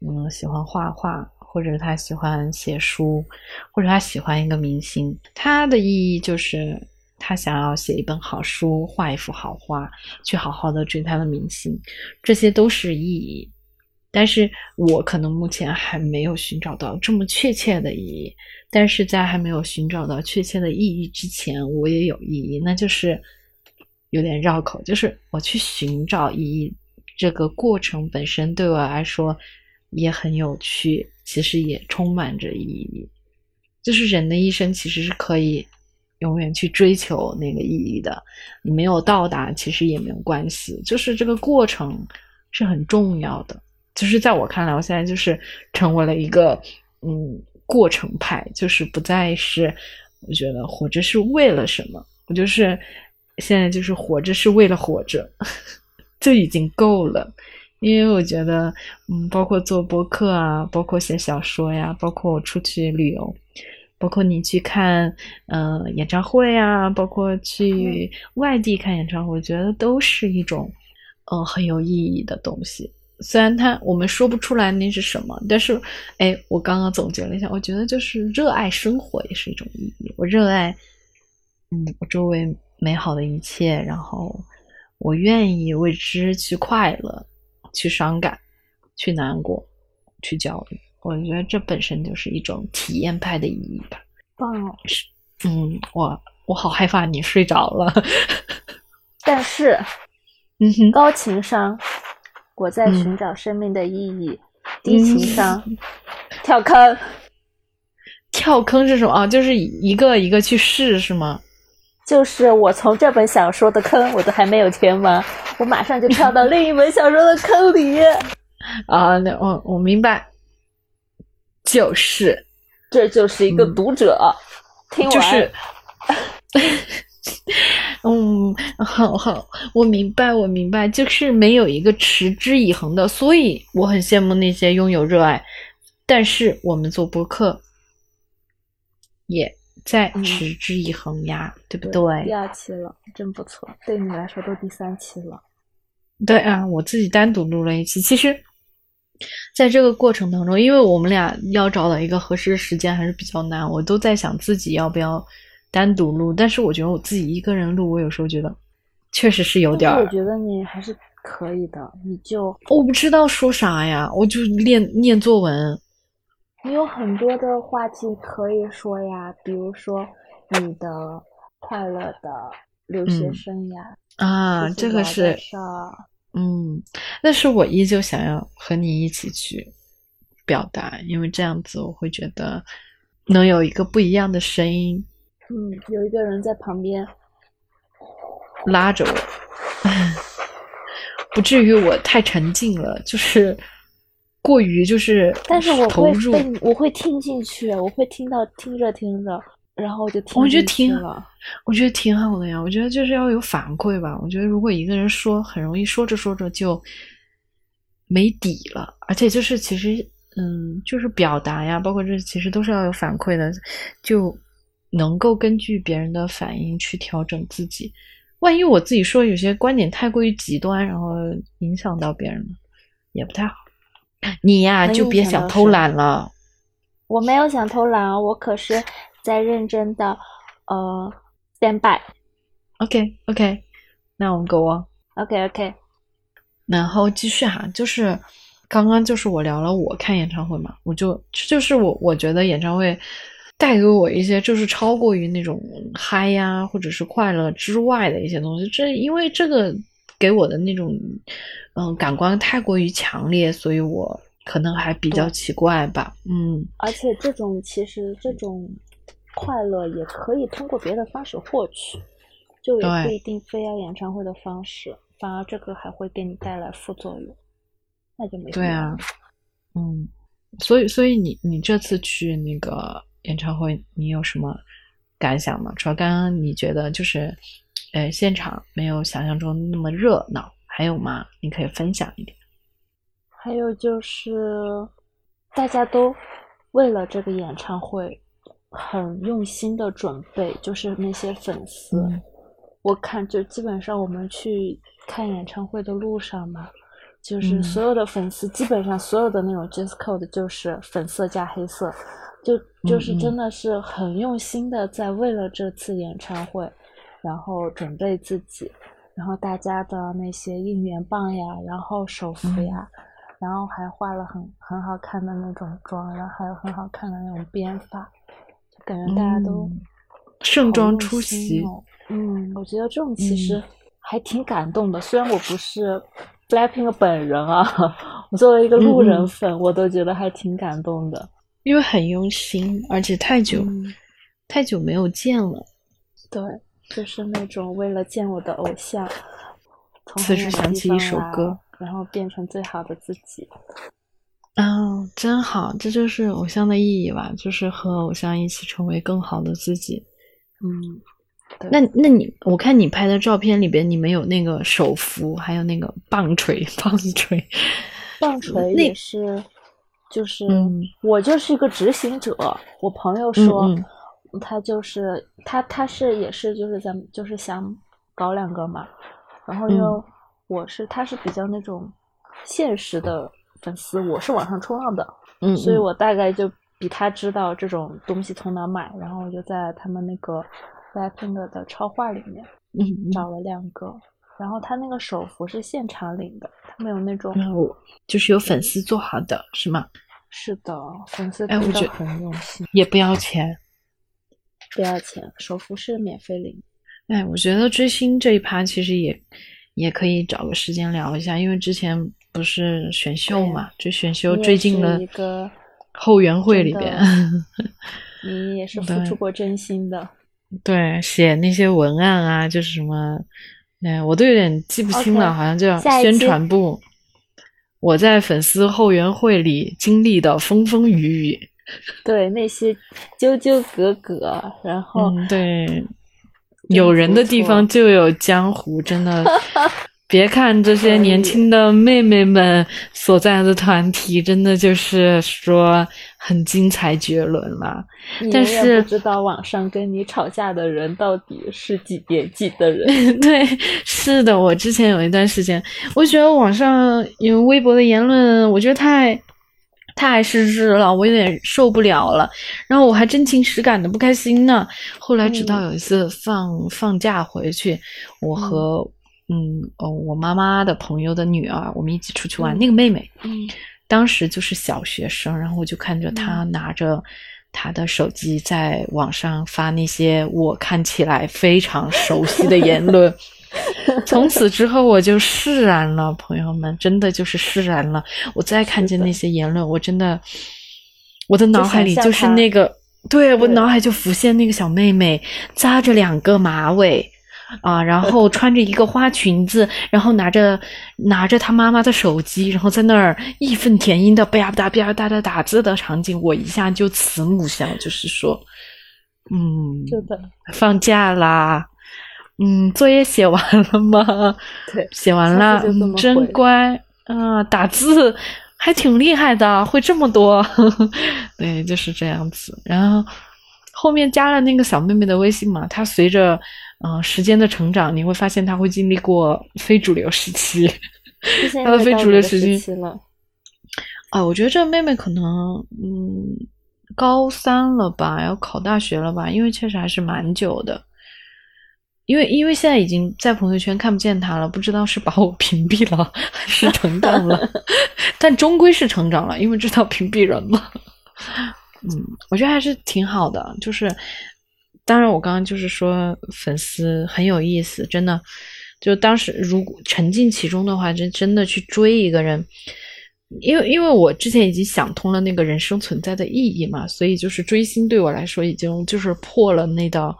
嗯喜欢画画，或者他喜欢写书，或者他喜欢一个明星，他的意义就是。他想要写一本好书，画一幅好画，去好好的追他的明星，这些都是意义。但是我可能目前还没有寻找到这么确切的意义。但是在还没有寻找到确切的意义之前，我也有意义，那就是有点绕口，就是我去寻找意义这个过程本身对我来说也很有趣，其实也充满着意义。就是人的一生其实是可以。永远去追求那个意义的，你没有到达，其实也没有关系。就是这个过程是很重要的。就是在我看来，我现在就是成为了一个嗯过程派，就是不再是我觉得活着是为了什么，我就是现在就是活着是为了活着，就已经够了。因为我觉得，嗯，包括做播客啊，包括写小说呀，包括我出去旅游。包括你去看，呃，演唱会啊，包括去外地看演唱会，我觉得都是一种，呃，很有意义的东西。虽然它我们说不出来那是什么，但是，哎，我刚刚总结了一下，我觉得就是热爱生活也是一种意义。我热爱，嗯，我周围美好的一切，然后我愿意为之去快乐，去伤感，去难过，去焦虑。我觉得这本身就是一种体验派的意义吧。棒，是，嗯，我我好害怕你睡着了。但是，嗯哼，高情商，我在寻找生命的意义；低情商，跳坑。跳坑是什么啊？就是一个一个去试是吗？就是我从这本小说的坑我都还没有填完，我马上就跳到另一本小说的坑里。啊，那我我明白。就是，这就是一个读者，听完，嗯，好好，我明白，我明白，就是没有一个持之以恒的，所以我很羡慕那些拥有热爱，但是我们做播客，也在持之以恒呀，对不对？第二期了，真不错。对你来说都第三期了。对啊，我自己单独录了一期。其实，在这个过程当中，因为我们俩要找到一个合适的时间还是比较难，我都在想自己要不要单独录。但是我觉得我自己一个人录，我有时候觉得确实是有点。我觉得你还是可以的，你就我不知道说啥呀，我就练念作文。你有很多的话题可以说呀，比如说你的快乐的留学生涯啊，这个是，嗯，但是我依旧想要和你一起去表达，因为这样子我会觉得能有一个不一样的声音。嗯，有一个人在旁边拉着我，不至于我太沉浸了，就是。过于就是，但是我会被我会听进去，我会听到听着听着，然后我就听我觉得挺，我觉得挺好的呀。我觉得就是要有反馈吧。我觉得如果一个人说，很容易说着说着就没底了。而且就是其实，嗯，就是表达呀，包括这其实都是要有反馈的，就能够根据别人的反应去调整自己。万一我自己说有些观点太过于极端，然后影响到别人了，也不太好。你呀，就别想偷懒了。我没有想偷懒啊，我可是在认真的呃 stand by。OK OK，那我们 go on。OK OK，然后继续哈，就是刚刚就是我聊了我看演唱会嘛，我就就是我我觉得演唱会带给我一些就是超过于那种嗨呀或者是快乐之外的一些东西，这因为这个。给我的那种，嗯，感官太过于强烈，所以我可能还比较奇怪吧，嗯。而且这种其实这种快乐也可以通过别的方式获取，就也不一定非要演唱会的方式，反而这个还会给你带来副作用，那就没对啊，嗯，所以所以你你这次去那个演唱会，你有什么感想吗？除了刚刚你觉得就是。呃，现场没有想象中那么热闹，还有吗？你可以分享一点。还有就是，大家都为了这个演唱会很用心的准备，就是那些粉丝，我看就基本上我们去看演唱会的路上嘛，就是所有的粉丝，基本上所有的那种 dress code 就是粉色加黑色，就就是真的是很用心的在为了这次演唱会。然后准备自己，然后大家的那些应援棒呀，然后手幅呀，然后还化了很很好看的那种妆，然后还有很好看的那种编发，就感觉大家都盛装出席。嗯，我觉得这种其实还挺感动的。虽然我不是 Blackpink 本人啊，我作为一个路人粉，我都觉得还挺感动的，因为很用心，而且太久太久没有见了。对。就是那种为了见我的偶像，此时想起一首歌，然后变成最好的自己。啊，真好，这就是偶像的意义吧？就是和偶像一起成为更好的自己。嗯，那那你我看你拍的照片里边，你们有那个手扶，还有那个棒槌，棒槌，棒槌也是，就是我就是一个执行者。我朋友说。他就是他，他是也是就是咱们就是想搞两个嘛，然后又我是他是比较那种现实的粉丝，我是网上冲浪的，嗯，所以我大概就比他知道这种东西从哪买，然后我就在他们那个 Blackpink 的超话里面，嗯，找了两个，然后他那个手幅是现场领的，他没有那种，就是有粉丝做好的是吗？是的，粉丝都觉得很用心，也不要钱。不要钱，首付是免费领。哎，我觉得追星这一趴其实也也可以找个时间聊一下，因为之前不是选秀嘛，就选秀最近的一个 后援会里边。你也是付出过真心的。对，写那些文案啊，就是什么，哎，我都有点记不清了，好像叫宣传部。我在粉丝后援会里经历的风风雨雨。对那些纠纠葛葛，然后对有人的地方就有江湖，真的别看这些年轻的妹妹们所在的团体，真的就是说很精彩绝伦了。但是不知道网上跟你吵架的人到底是几年级的人？对，是的，我之前有一段时间，我觉得网上有微博的言论，我觉得太太失智了，我有点受不了了。然后我还真情实感的不开心呢。后来直到有一次放放假回去，我和。嗯哦，我妈妈的朋友的女儿，我们一起出去玩。那个妹妹，嗯，当时就是小学生，然后我就看着她拿着她的手机在网上发那些我看起来非常熟悉的言论。从此之后，我就释然了，朋友们，真的就是释然了。我再看见那些言论，我真的，我的脑海里就是那个，对我脑海就浮现那个小妹妹扎着两个马尾。啊，然后穿着一个花裙子，然后拿着拿着他妈妈的手机，然后在那儿义愤填膺的吧嗒吧嗒吧嗒的打字的场景，我一下就慈母笑，就是说，嗯，是的，放假啦，嗯，作业写完了吗？对，写完了，真乖啊，打字还挺厉害的，会这么多，对，就是这样子。然后后面加了那个小妹妹的微信嘛，她随着。嗯，时间的成长，你会发现他会经历过非主流时期，他的非主流时期了。啊，我觉得这妹妹可能，嗯，高三了吧，要考大学了吧？因为确实还是蛮久的。因为因为现在已经在朋友圈看不见他了，不知道是把我屏蔽了还是成长了，但终归是成长了，因为知道屏蔽人了。嗯，我觉得还是挺好的，就是。当然，我刚刚就是说粉丝很有意思，真的。就当时如果沉浸其中的话，真真的去追一个人，因为因为我之前已经想通了那个人生存在的意义嘛，所以就是追星对我来说已经就是破了那道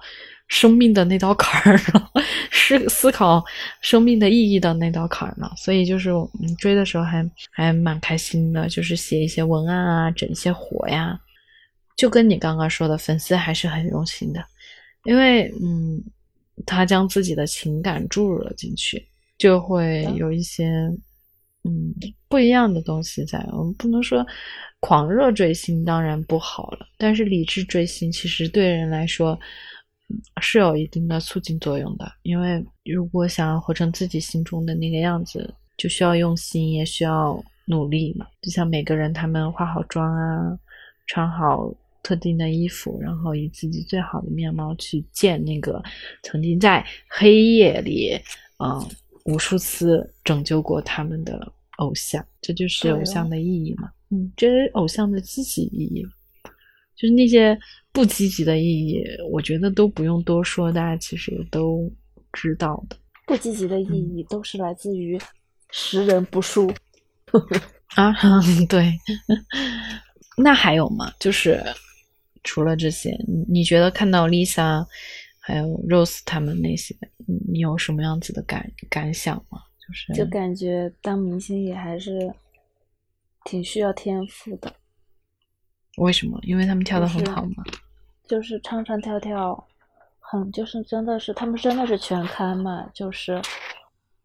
生命的那道坎儿了，是思考生命的意义的那道坎儿了。所以就是嗯，追的时候还还蛮开心的，就是写一些文案啊，整一些活呀。就跟你刚刚说的，粉丝还是很用心的。因为，嗯，他将自己的情感注入了进去，就会有一些，嗯，不一样的东西在。我们不能说狂热追星当然不好了，但是理智追星其实对人来说是有一定的促进作用的。因为如果想要活成自己心中的那个样子，就需要用心，也需要努力嘛。就像每个人，他们化好妆啊，穿好。特定的衣服，然后以自己最好的面貌去见那个曾经在黑夜里，嗯，无数次拯救过他们的偶像，这就是偶像的意义嘛。嗯，这是偶像的积极意义，就是那些不积极的意义，我觉得都不用多说，大家其实也都知道的。不积极的意义都是来自于识人不淑啊，对。那还有吗？就是。除了这些，你你觉得看到 Lisa 还有 Rose 他们那些，你有什么样子的感感想吗？就是就感觉当明星也还是挺需要天赋的。为什么？因为他们跳的很好吗？就是唱唱跳跳，很就是真的是他们真的是全开嘛，就是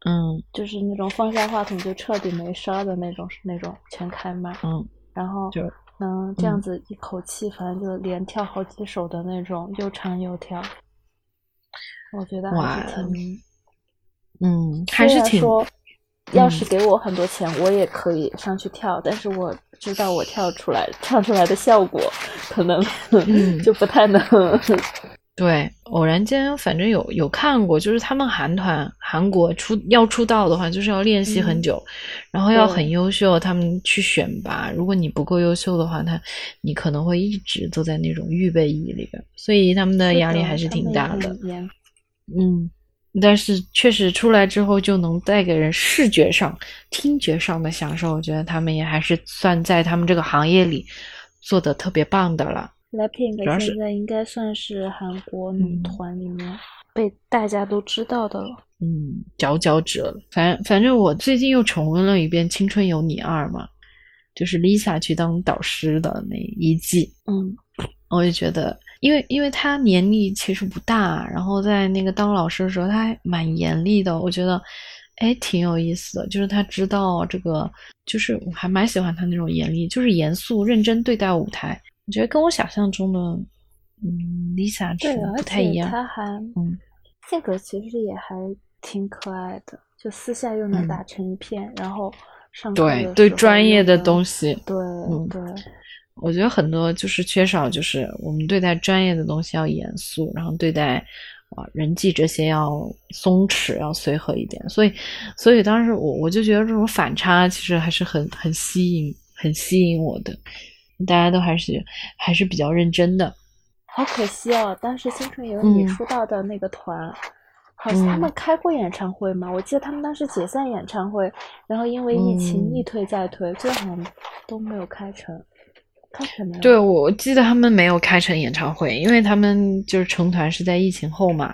嗯，就是那种放下话筒就彻底没声儿的那种那种全开麦，嗯，然后就。能这样子一口气，反正就连跳好几首的那种，又唱又跳，我觉得还是挺，嗯，还是挺。说，要是给我很多钱，我也可以上去跳，但是我知道我跳出来、唱出来的效果，可能 就不太能。对，偶然间反正有有看过，就是他们韩团韩国出要出道的话，就是要练习很久，然后要很优秀，他们去选拔。如果你不够优秀的话，他你可能会一直都在那种预备役里边，所以他们的压力还是挺大的。嗯，但是确实出来之后就能带给人视觉上、听觉上的享受，我觉得他们也还是算在他们这个行业里做的特别棒的了。Blackpink 现在应该算是韩国女团里面被大家都知道的了，嗯，佼佼者。反反正我最近又重温了一遍《青春有你二》嘛，就是 Lisa 去当导师的那一季，嗯，我就觉得，因为因为她年龄其实不大，然后在那个当老师的时候，她还蛮严厉的，我觉得。哎，挺有意思的，就是他知道这个，就是我还蛮喜欢他那种严厉，就是严肃认真对待舞台。我觉得跟我想象中的，嗯，Lisa 是不太一样。他还，嗯，性格其实也还挺可爱的，就私下又能打成一片，然后上对对专业的东西，对对。我觉得很多就是缺少，就是我们对待专业的东西要严肃，然后对待啊人际这些要松弛，要随和一点。所以，所以当时我我就觉得这种反差其实还是很很吸引，很吸引我的。大家都还是还是比较认真的。好可惜哦，当时新春有你出道的那个团，好像他们开过演唱会吗？我记得他们当时解散演唱会，然后因为疫情一推再推，最后好像都没有开成。开成对，我记得他们没有开成演唱会，因为他们就是成团是在疫情后嘛，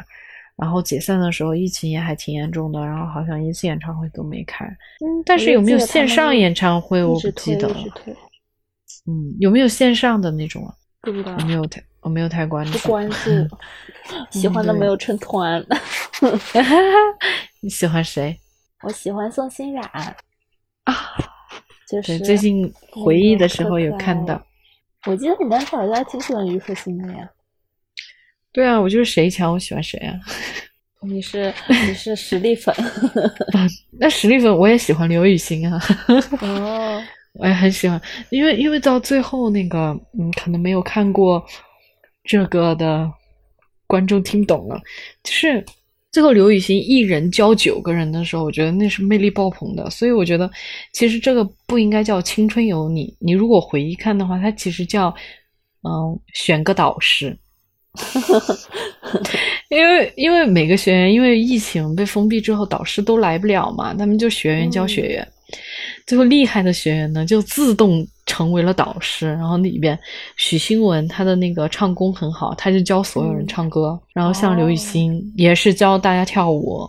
然后解散的时候疫情也还挺严重的，然后好像一次演唱会都没开。嗯，但是有没有线上演唱会我不记得了。嗯，有没有线上的那种啊？不知道，我没有太，我没有太关注。不关注，喜欢的没有成团。你喜欢谁？我喜欢宋欣冉啊。就是最近回忆的时候有看到，我记得你当时好像还挺喜欢虞书欣的呀。对啊，我就是谁强我喜欢谁啊。你是你是实力粉，那实力粉我也喜欢刘雨欣啊。哦，我也很喜欢，因为因为到最后那个嗯，可能没有看过这个的观众听懂了，就是。最后，刘雨昕一人教九个人的时候，我觉得那是魅力爆棚的。所以我觉得，其实这个不应该叫青春有你。你如果回忆看的话，它其实叫嗯，选个导师。因为因为每个学员因为疫情被封闭之后，导师都来不了嘛，他们就学员教学员。最后厉害的学员呢，就自动成为了导师。然后里边许新文他的那个唱功很好，他就教所有人唱歌。然后像刘雨昕也是教大家跳舞。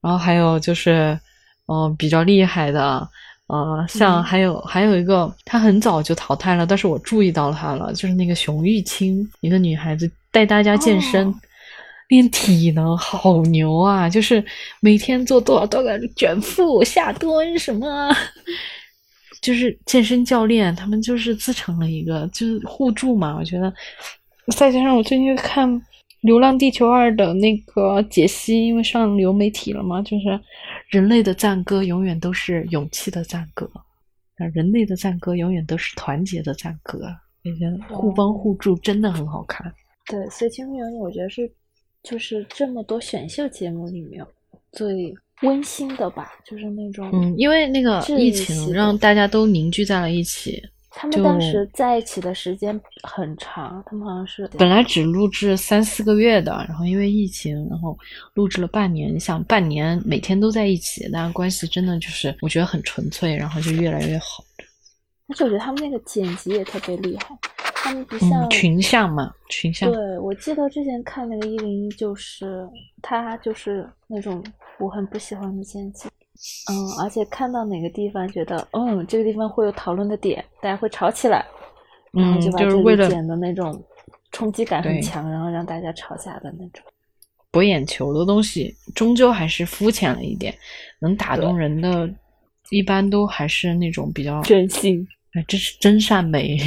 然后还有就是，嗯，比较厉害的，呃，像还有还有一个，她很早就淘汰了，但是我注意到她了，就是那个熊玉清，一个女孩子带大家健身。练体能好牛啊！就是每天做多少多少卷腹、下蹲什么，就是健身教练，他们就是自成了一个，就是互助嘛。我觉得，再加上我最近看《流浪地球二》的那个解析，因为上流媒体了嘛，就是人类的赞歌永远都是勇气的赞歌，人类的赞歌永远都是团结的赞歌。我觉得互帮互助真的很好看。对，所以《青春有你》，我觉得是。就是这么多选秀节目里面最温馨的吧，就是那种嗯，因为那个疫情让大家都凝聚在了一起。他们当时在一起的时间很长，他们好像是本来只录制三四个月的，然后因为疫情，然后录制了半年。你想，半年每天都在一起，大家关系真的就是我觉得很纯粹，然后就越来越好。而且我觉得他们那个剪辑也特别厉害。他们不像群像嘛，群像。对，我记得之前看那个一零一，就是他就是那种我很不喜欢的剪辑，嗯，而且看到哪个地方觉得，嗯，这个地方会有讨论的点，大家会吵起来，然后就把这里剪的那种冲击感很强，然后让大家吵架的那种。博眼球的东西终究还是肤浅了一点，能打动人的，一般都还是那种比较真心。哎，这是真善美，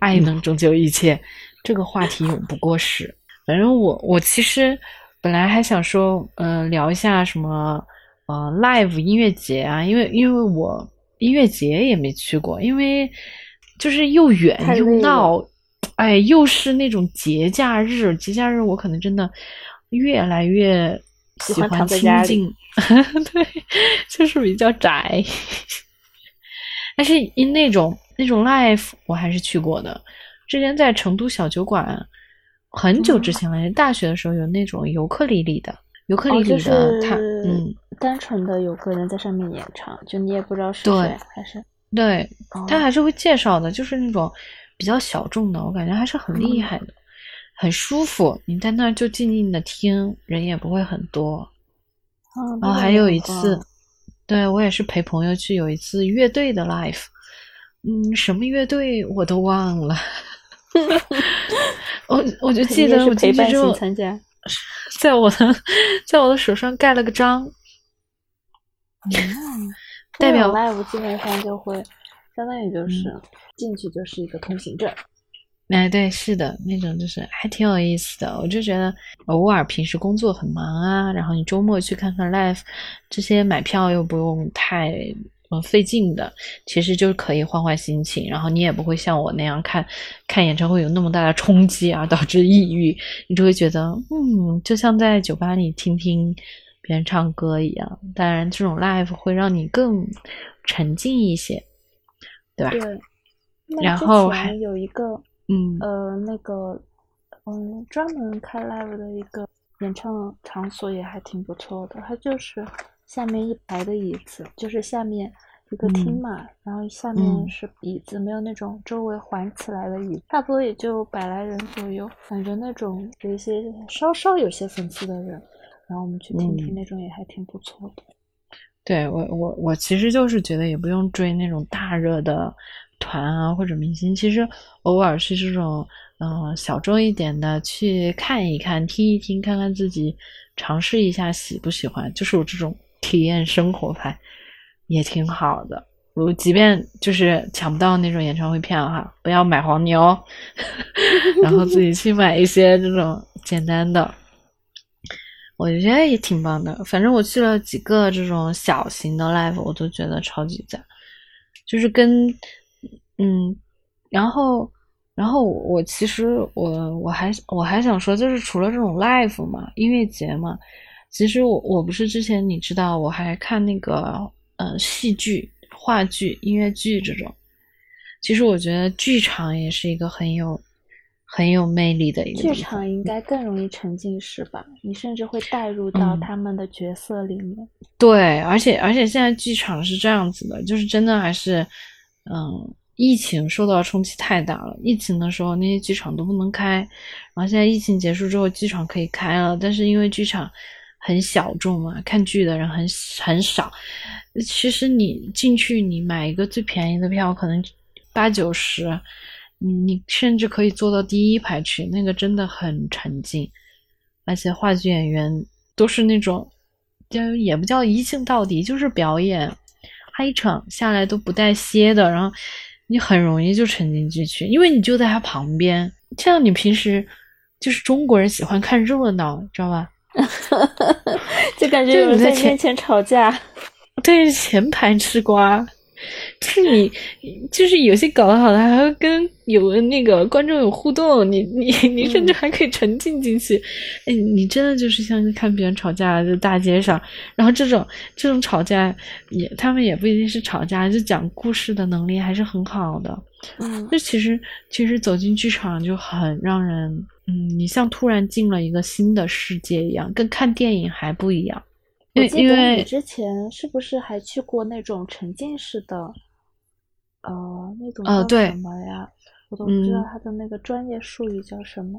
爱能拯救一切，这个话题永不过时。反正我我其实本来还想说，嗯，聊一下什么呃，live 音乐节啊，因为因为我音乐节也没去过，因为就是又远又闹，哎，又是那种节假日，节假日我可能真的越来越喜欢清静，对，就是比较宅。但是因那种那种 live 我还是去过的，之前在成都小酒馆，很久之前了，大学的时候有那种尤克里里的，尤克里里的他，嗯，单纯的有个人在上面演唱，就你也不知道是谁，还是对，他还是会介绍的，就是那种比较小众的，我感觉还是很厉害的，很舒服，你在那儿就静静的听，人也不会很多，然后还有一次。对我也是陪朋友去有一次乐队的 live，嗯，什么乐队我都忘了，我我就记得我进去之后，在我的在我的手上盖了个章，代表 live 基本上就会，相当于就是进去就是一个通行证。哎，对，是的，那种就是还挺有意思的。我就觉得偶尔平时工作很忙啊，然后你周末去看看 live，这些买票又不用太嗯费劲的，其实就可以换换心情，然后你也不会像我那样看看演唱会有那么大的冲击啊，导致抑郁。你就会觉得，嗯，就像在酒吧里听听别人唱歌一样。当然，这种 live 会让你更沉浸一些，对吧？对。然后还有一个。嗯，呃，那个，嗯，专门开 live 的一个演唱场所也还挺不错的。它就是下面一排的椅子，就是下面一个厅嘛，然后下面是椅子，没有那种周围环起来的椅子，差不多也就百来人左右。反正那种有一些稍稍有些粉丝的人，然后我们去听听那种也还挺不错的。对我，我我其实就是觉得也不用追那种大热的。团啊，或者明星，其实偶尔是这种，嗯，小众一点的，去看一看、听一听，看看自己尝试一下喜不喜欢，就是我这种体验生活派，也挺好的。如即便就是抢不到那种演唱会票哈，不要买黄牛，然后自己去买一些这种简单的，我觉得也挺棒的。反正我去了几个这种小型的 live，我都觉得超级赞，就是跟。嗯，然后，然后我其实我我还我还想说，就是除了这种 live 嘛，音乐节嘛，其实我我不是之前你知道我还看那个呃戏剧、话剧、音乐剧这种，其实我觉得剧场也是一个很有很有魅力的一个。剧场应该更容易沉浸式吧？你甚至会带入到他们的角色里面。对，而且而且现在剧场是这样子的，就是真的还是嗯。疫情受到冲击太大了。疫情的时候，那些剧场都不能开，然后现在疫情结束之后，剧场可以开了。但是因为剧场很小众嘛，看剧的人很很少。其实你进去，你买一个最便宜的票，可能八九十，你甚至可以坐到第一排去，那个真的很沉浸。而且话剧演员都是那种，就也不叫一镜到底，就是表演，他一场下来都不带歇的，然后。你很容易就沉浸进去，因为你就在他旁边。像你平时就是中国人喜欢看热闹，知道吧？就感觉有人在面前吵架，对前排吃瓜。就是你，就是有些搞得好的，还会跟有那个观众有互动，你你你甚至还可以沉浸进去。哎，你真的就是像看别人吵架，在大街上，然后这种这种吵架也，他们也不一定是吵架，就讲故事的能力还是很好的。嗯，就其实其实走进剧场就很让人，嗯，你像突然进了一个新的世界一样，跟看电影还不一样。我记得你之前是不是还去过那种沉浸式的，呃，那种叫什么呀？我都不知道它的那个专业术语叫什么。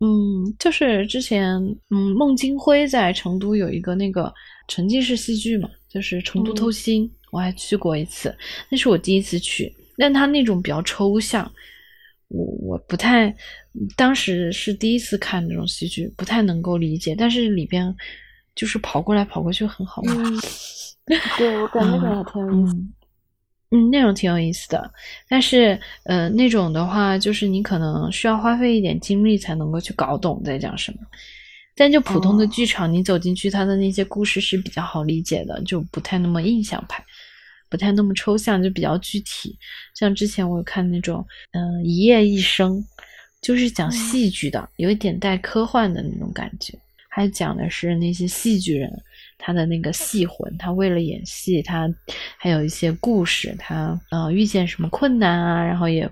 嗯，就是之前，嗯，孟京辉在成都有一个那个沉浸式戏剧嘛，就是成都偷心，我还去过一次，那是我第一次去，但他那种比较抽象，我我不太，当时是第一次看这种戏剧，不太能够理解，但是里边。就是跑过来跑过去很好玩，对我感觉那种也挺有意思，嗯，那种挺有意思的。但是，呃，那种的话，就是你可能需要花费一点精力才能够去搞懂在讲什么。但就普通的剧场，你走进去，它的那些故事是比较好理解的，就不太那么印象派，不太那么抽象，就比较具体。像之前我有看那种，嗯，一夜一生，就是讲戏剧的，有一点带科幻的那种感觉。还讲的是那些戏剧人，他的那个戏魂，他为了演戏，他还有一些故事，他呃遇见什么困难啊，然后也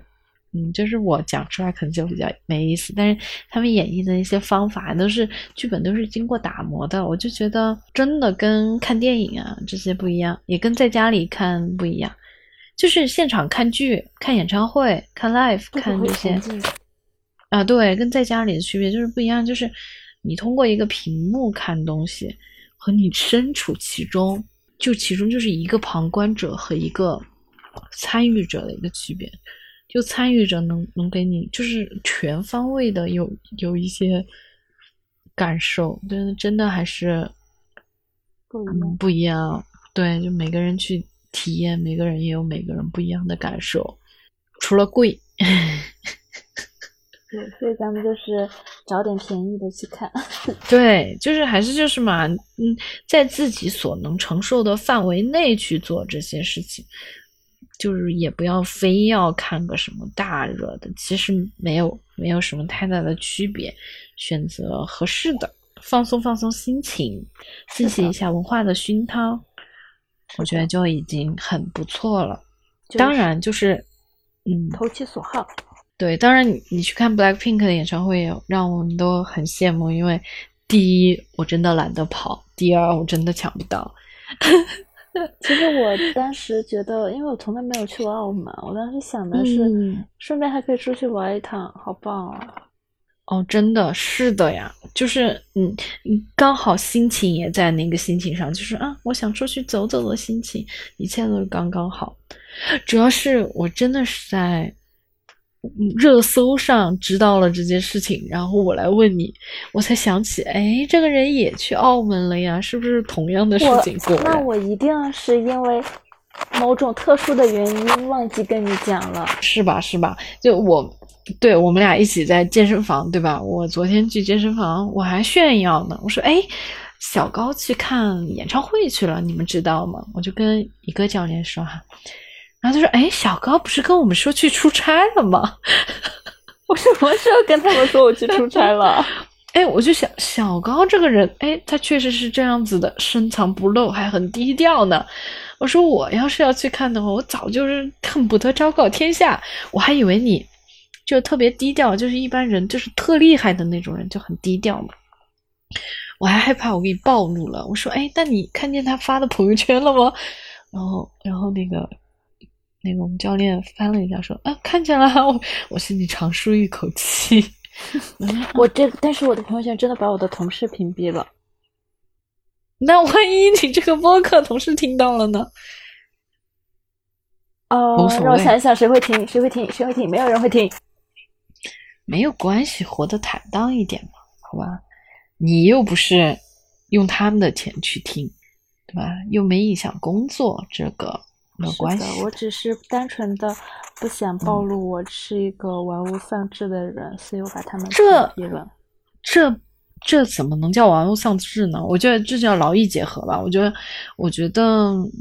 嗯，就是我讲出来可能就比较没意思，但是他们演绎的一些方法都是剧本都是经过打磨的，我就觉得真的跟看电影啊这些不一样，也跟在家里看不一样，就是现场看剧、看演唱会、看 live 看这些啊，对，跟在家里的区别就是不一样，就是。你通过一个屏幕看东西，和你身处其中，就其中就是一个旁观者和一个参与者的一个区别。就参与者能能给你就是全方位的有有一些感受，真的真的还是不一样，不一样，对，就每个人去体验，每个人也有每个人不一样的感受，除了贵。对，所以咱们就是找点便宜的去看。对，就是还是就是嘛，嗯，在自己所能承受的范围内去做这些事情，就是也不要非要看个什么大热的，其实没有没有什么太大的区别，选择合适的，放松放松心情，进行一下文化的熏陶，我觉得就已经很不错了。当然，就是嗯，投其所好。对，当然你你去看 Blackpink 的演唱会，让我们都很羡慕，因为第一我真的懒得跑，第二我真的抢不到。其实我当时觉得，因为我从来没有去过澳门，我当时想的是，顺便还可以出去玩一趟，好棒啊！哦，真的是的呀，就是嗯，刚好心情也在那个心情上，就是啊，我想出去走走的心情，一切都是刚刚好。主要是我真的是在。热搜上知道了这件事情，然后我来问你，我才想起，哎，这个人也去澳门了呀，是不是同样的事情？那我一定是因为某种特殊的原因忘记跟你讲了，是吧？是吧？就我，对我们俩一起在健身房，对吧？我昨天去健身房，我还炫耀呢，我说，哎，小高去看演唱会去了，你们知道吗？我就跟一个教练说哈。然后他说：“哎，小高不是跟我们说去出差了吗？我什么时候跟他们说我去出差了？哎，我就想小高这个人，哎，他确实是这样子的，深藏不露，还很低调呢。我说我要是要去看的话，我早就是恨不得昭告天下。我还以为你就特别低调，就是一般人就是特厉害的那种人，就很低调嘛。我还害怕我给你暴露了。我说：哎，那你看见他发的朋友圈了吗？然后，然后那个。”那个我们教练翻了一下，说：“啊，看见了。”我我心里长舒一口气。我这，但是我的朋友圈真的把我的同事屏蔽了。那万一你这个播客同事听到了呢？哦，让我想想，谁会听？谁会听？谁会听？没有人会听。没有关系，活得坦荡一点嘛，好吧？你又不是用他们的钱去听，对吧？又没影响工作，这个。没关系，我只是单纯的不想暴露我是一个玩物丧志的人，所以我把他们屏蔽了。这这怎么能叫玩物丧志呢？我觉得这叫劳逸结合吧。我觉得，我觉得，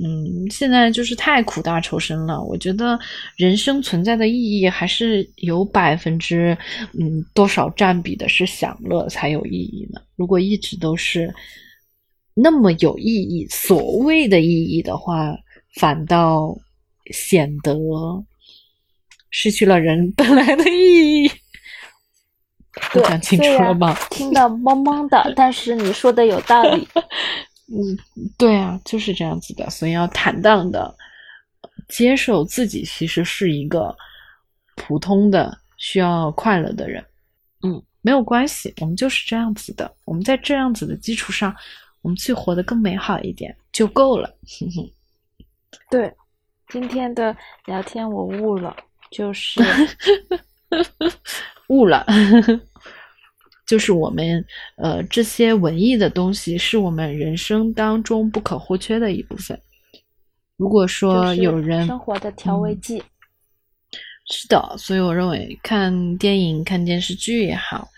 嗯，现在就是太苦大仇深了。我觉得人生存在的意义还是有百分之嗯多少占比的是享乐才有意义呢？如果一直都是那么有意义，所谓的意义的话。反倒显得失去了人本来的意义。对，讲清楚了吗？听得懵懵的，但是你说的有道理。嗯，对啊，就是这样子的，所以要坦荡的接受自己其实是一个普通的需要快乐的人。嗯，没有关系，我们就是这样子的。我们在这样子的基础上，我们去活得更美好一点就够了。哼哼。对，今天的聊天我悟了，就是 悟了，就是我们呃这些文艺的东西是我们人生当中不可或缺的一部分。如果说有人生活的调味剂，是的，所以我认为看电影、看电视剧也好，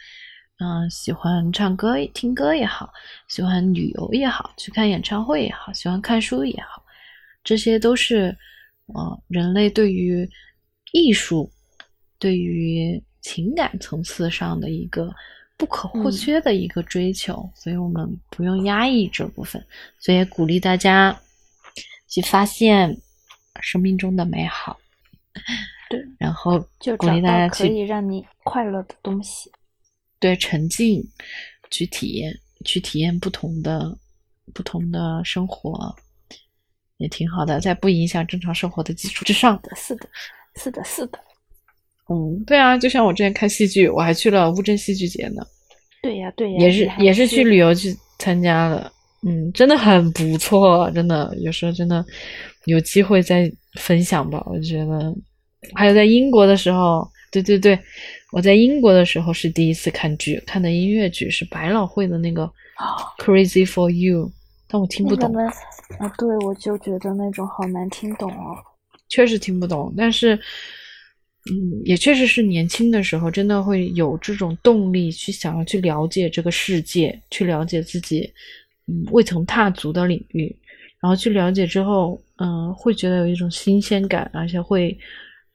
嗯，喜欢唱歌、听歌也好，喜欢旅游也好，去看演唱会也好，喜欢看书也好。这些都是，呃，人类对于艺术、对于情感层次上的一个不可或缺的一个追求，所以我们不用压抑这部分，所以鼓励大家去发现生命中的美好。对，然后鼓励大家可以让你快乐的东西。对，沉浸，去体验，去体验不同的、不同的生活。也挺好的，在不影响正常生活的基础之上。是的，是的，是的。嗯，对啊，就像我之前看戏剧，我还去了乌镇戏剧节呢。对呀，对呀，也是也是去旅游去参加的。嗯，真的很不错，真的有时候真的有机会再分享吧。我觉得还有在英国的时候，对对对，我在英国的时候是第一次看剧，看的音乐剧是百老汇的那个《Crazy for You》。但我听不懂。啊，对，我就觉得那种好难听懂哦。确实听不懂，但是，嗯，也确实是年轻的时候，真的会有这种动力去想要去了解这个世界，去了解自己，嗯，未曾踏足的领域，然后去了解之后，嗯，会觉得有一种新鲜感，而且会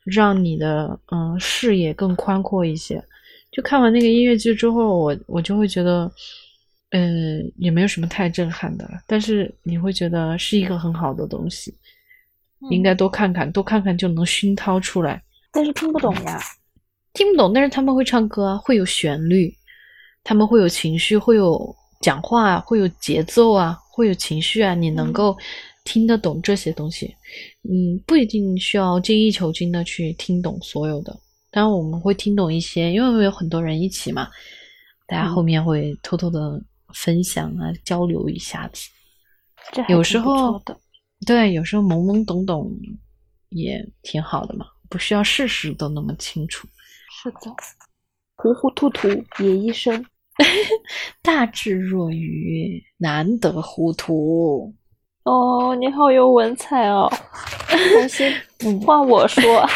让你的嗯视野更宽阔一些。就看完那个音乐剧之后，我我就会觉得，嗯，也没有什么太震撼的，但是你会觉得是一个很好的东西。应该多看看，多看看就能熏陶出来。但是听不懂呀，听不懂。但是他们会唱歌，会有旋律，他们会有情绪，会有讲话，会有节奏啊，会有情绪啊。你能够听得懂这些东西，嗯，不一定需要精益求精的去听懂所有的。当然我们会听懂一些，因为会有很多人一起嘛，大家后面会偷偷的分享啊，交流一下子。有时候。对，有时候懵懵懂懂也挺好的嘛，不需要事事都那么清楚。是的，糊糊涂涂也一生，大智若愚，难得糊涂。哦，你好有文采哦！重新换我说。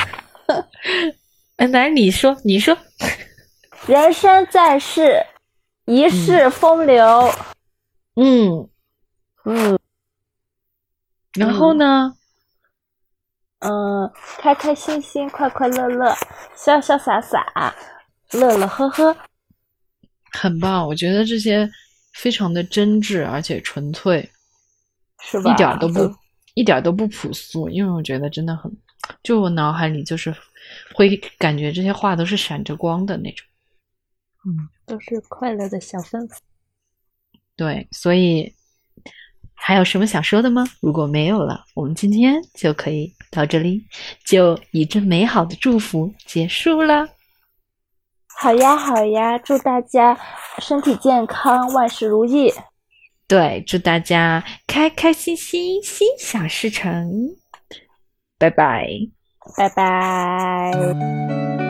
哎，来你说，你说。人生在世，一世风流。嗯嗯。然后呢？嗯，开开心心，快快乐乐，潇潇洒洒，乐乐呵呵，很棒。我觉得这些非常的真挚，而且纯粹，是吧？一点都不，一点都不朴素。因为我觉得真的很，就我脑海里就是会感觉这些话都是闪着光的那种。嗯，都是快乐的小分子。对，所以。还有什么想说的吗？如果没有了，我们今天就可以到这里，就以这美好的祝福结束了。好呀，好呀，祝大家身体健康，万事如意。对，祝大家开开心心，心想事成。拜拜，拜拜。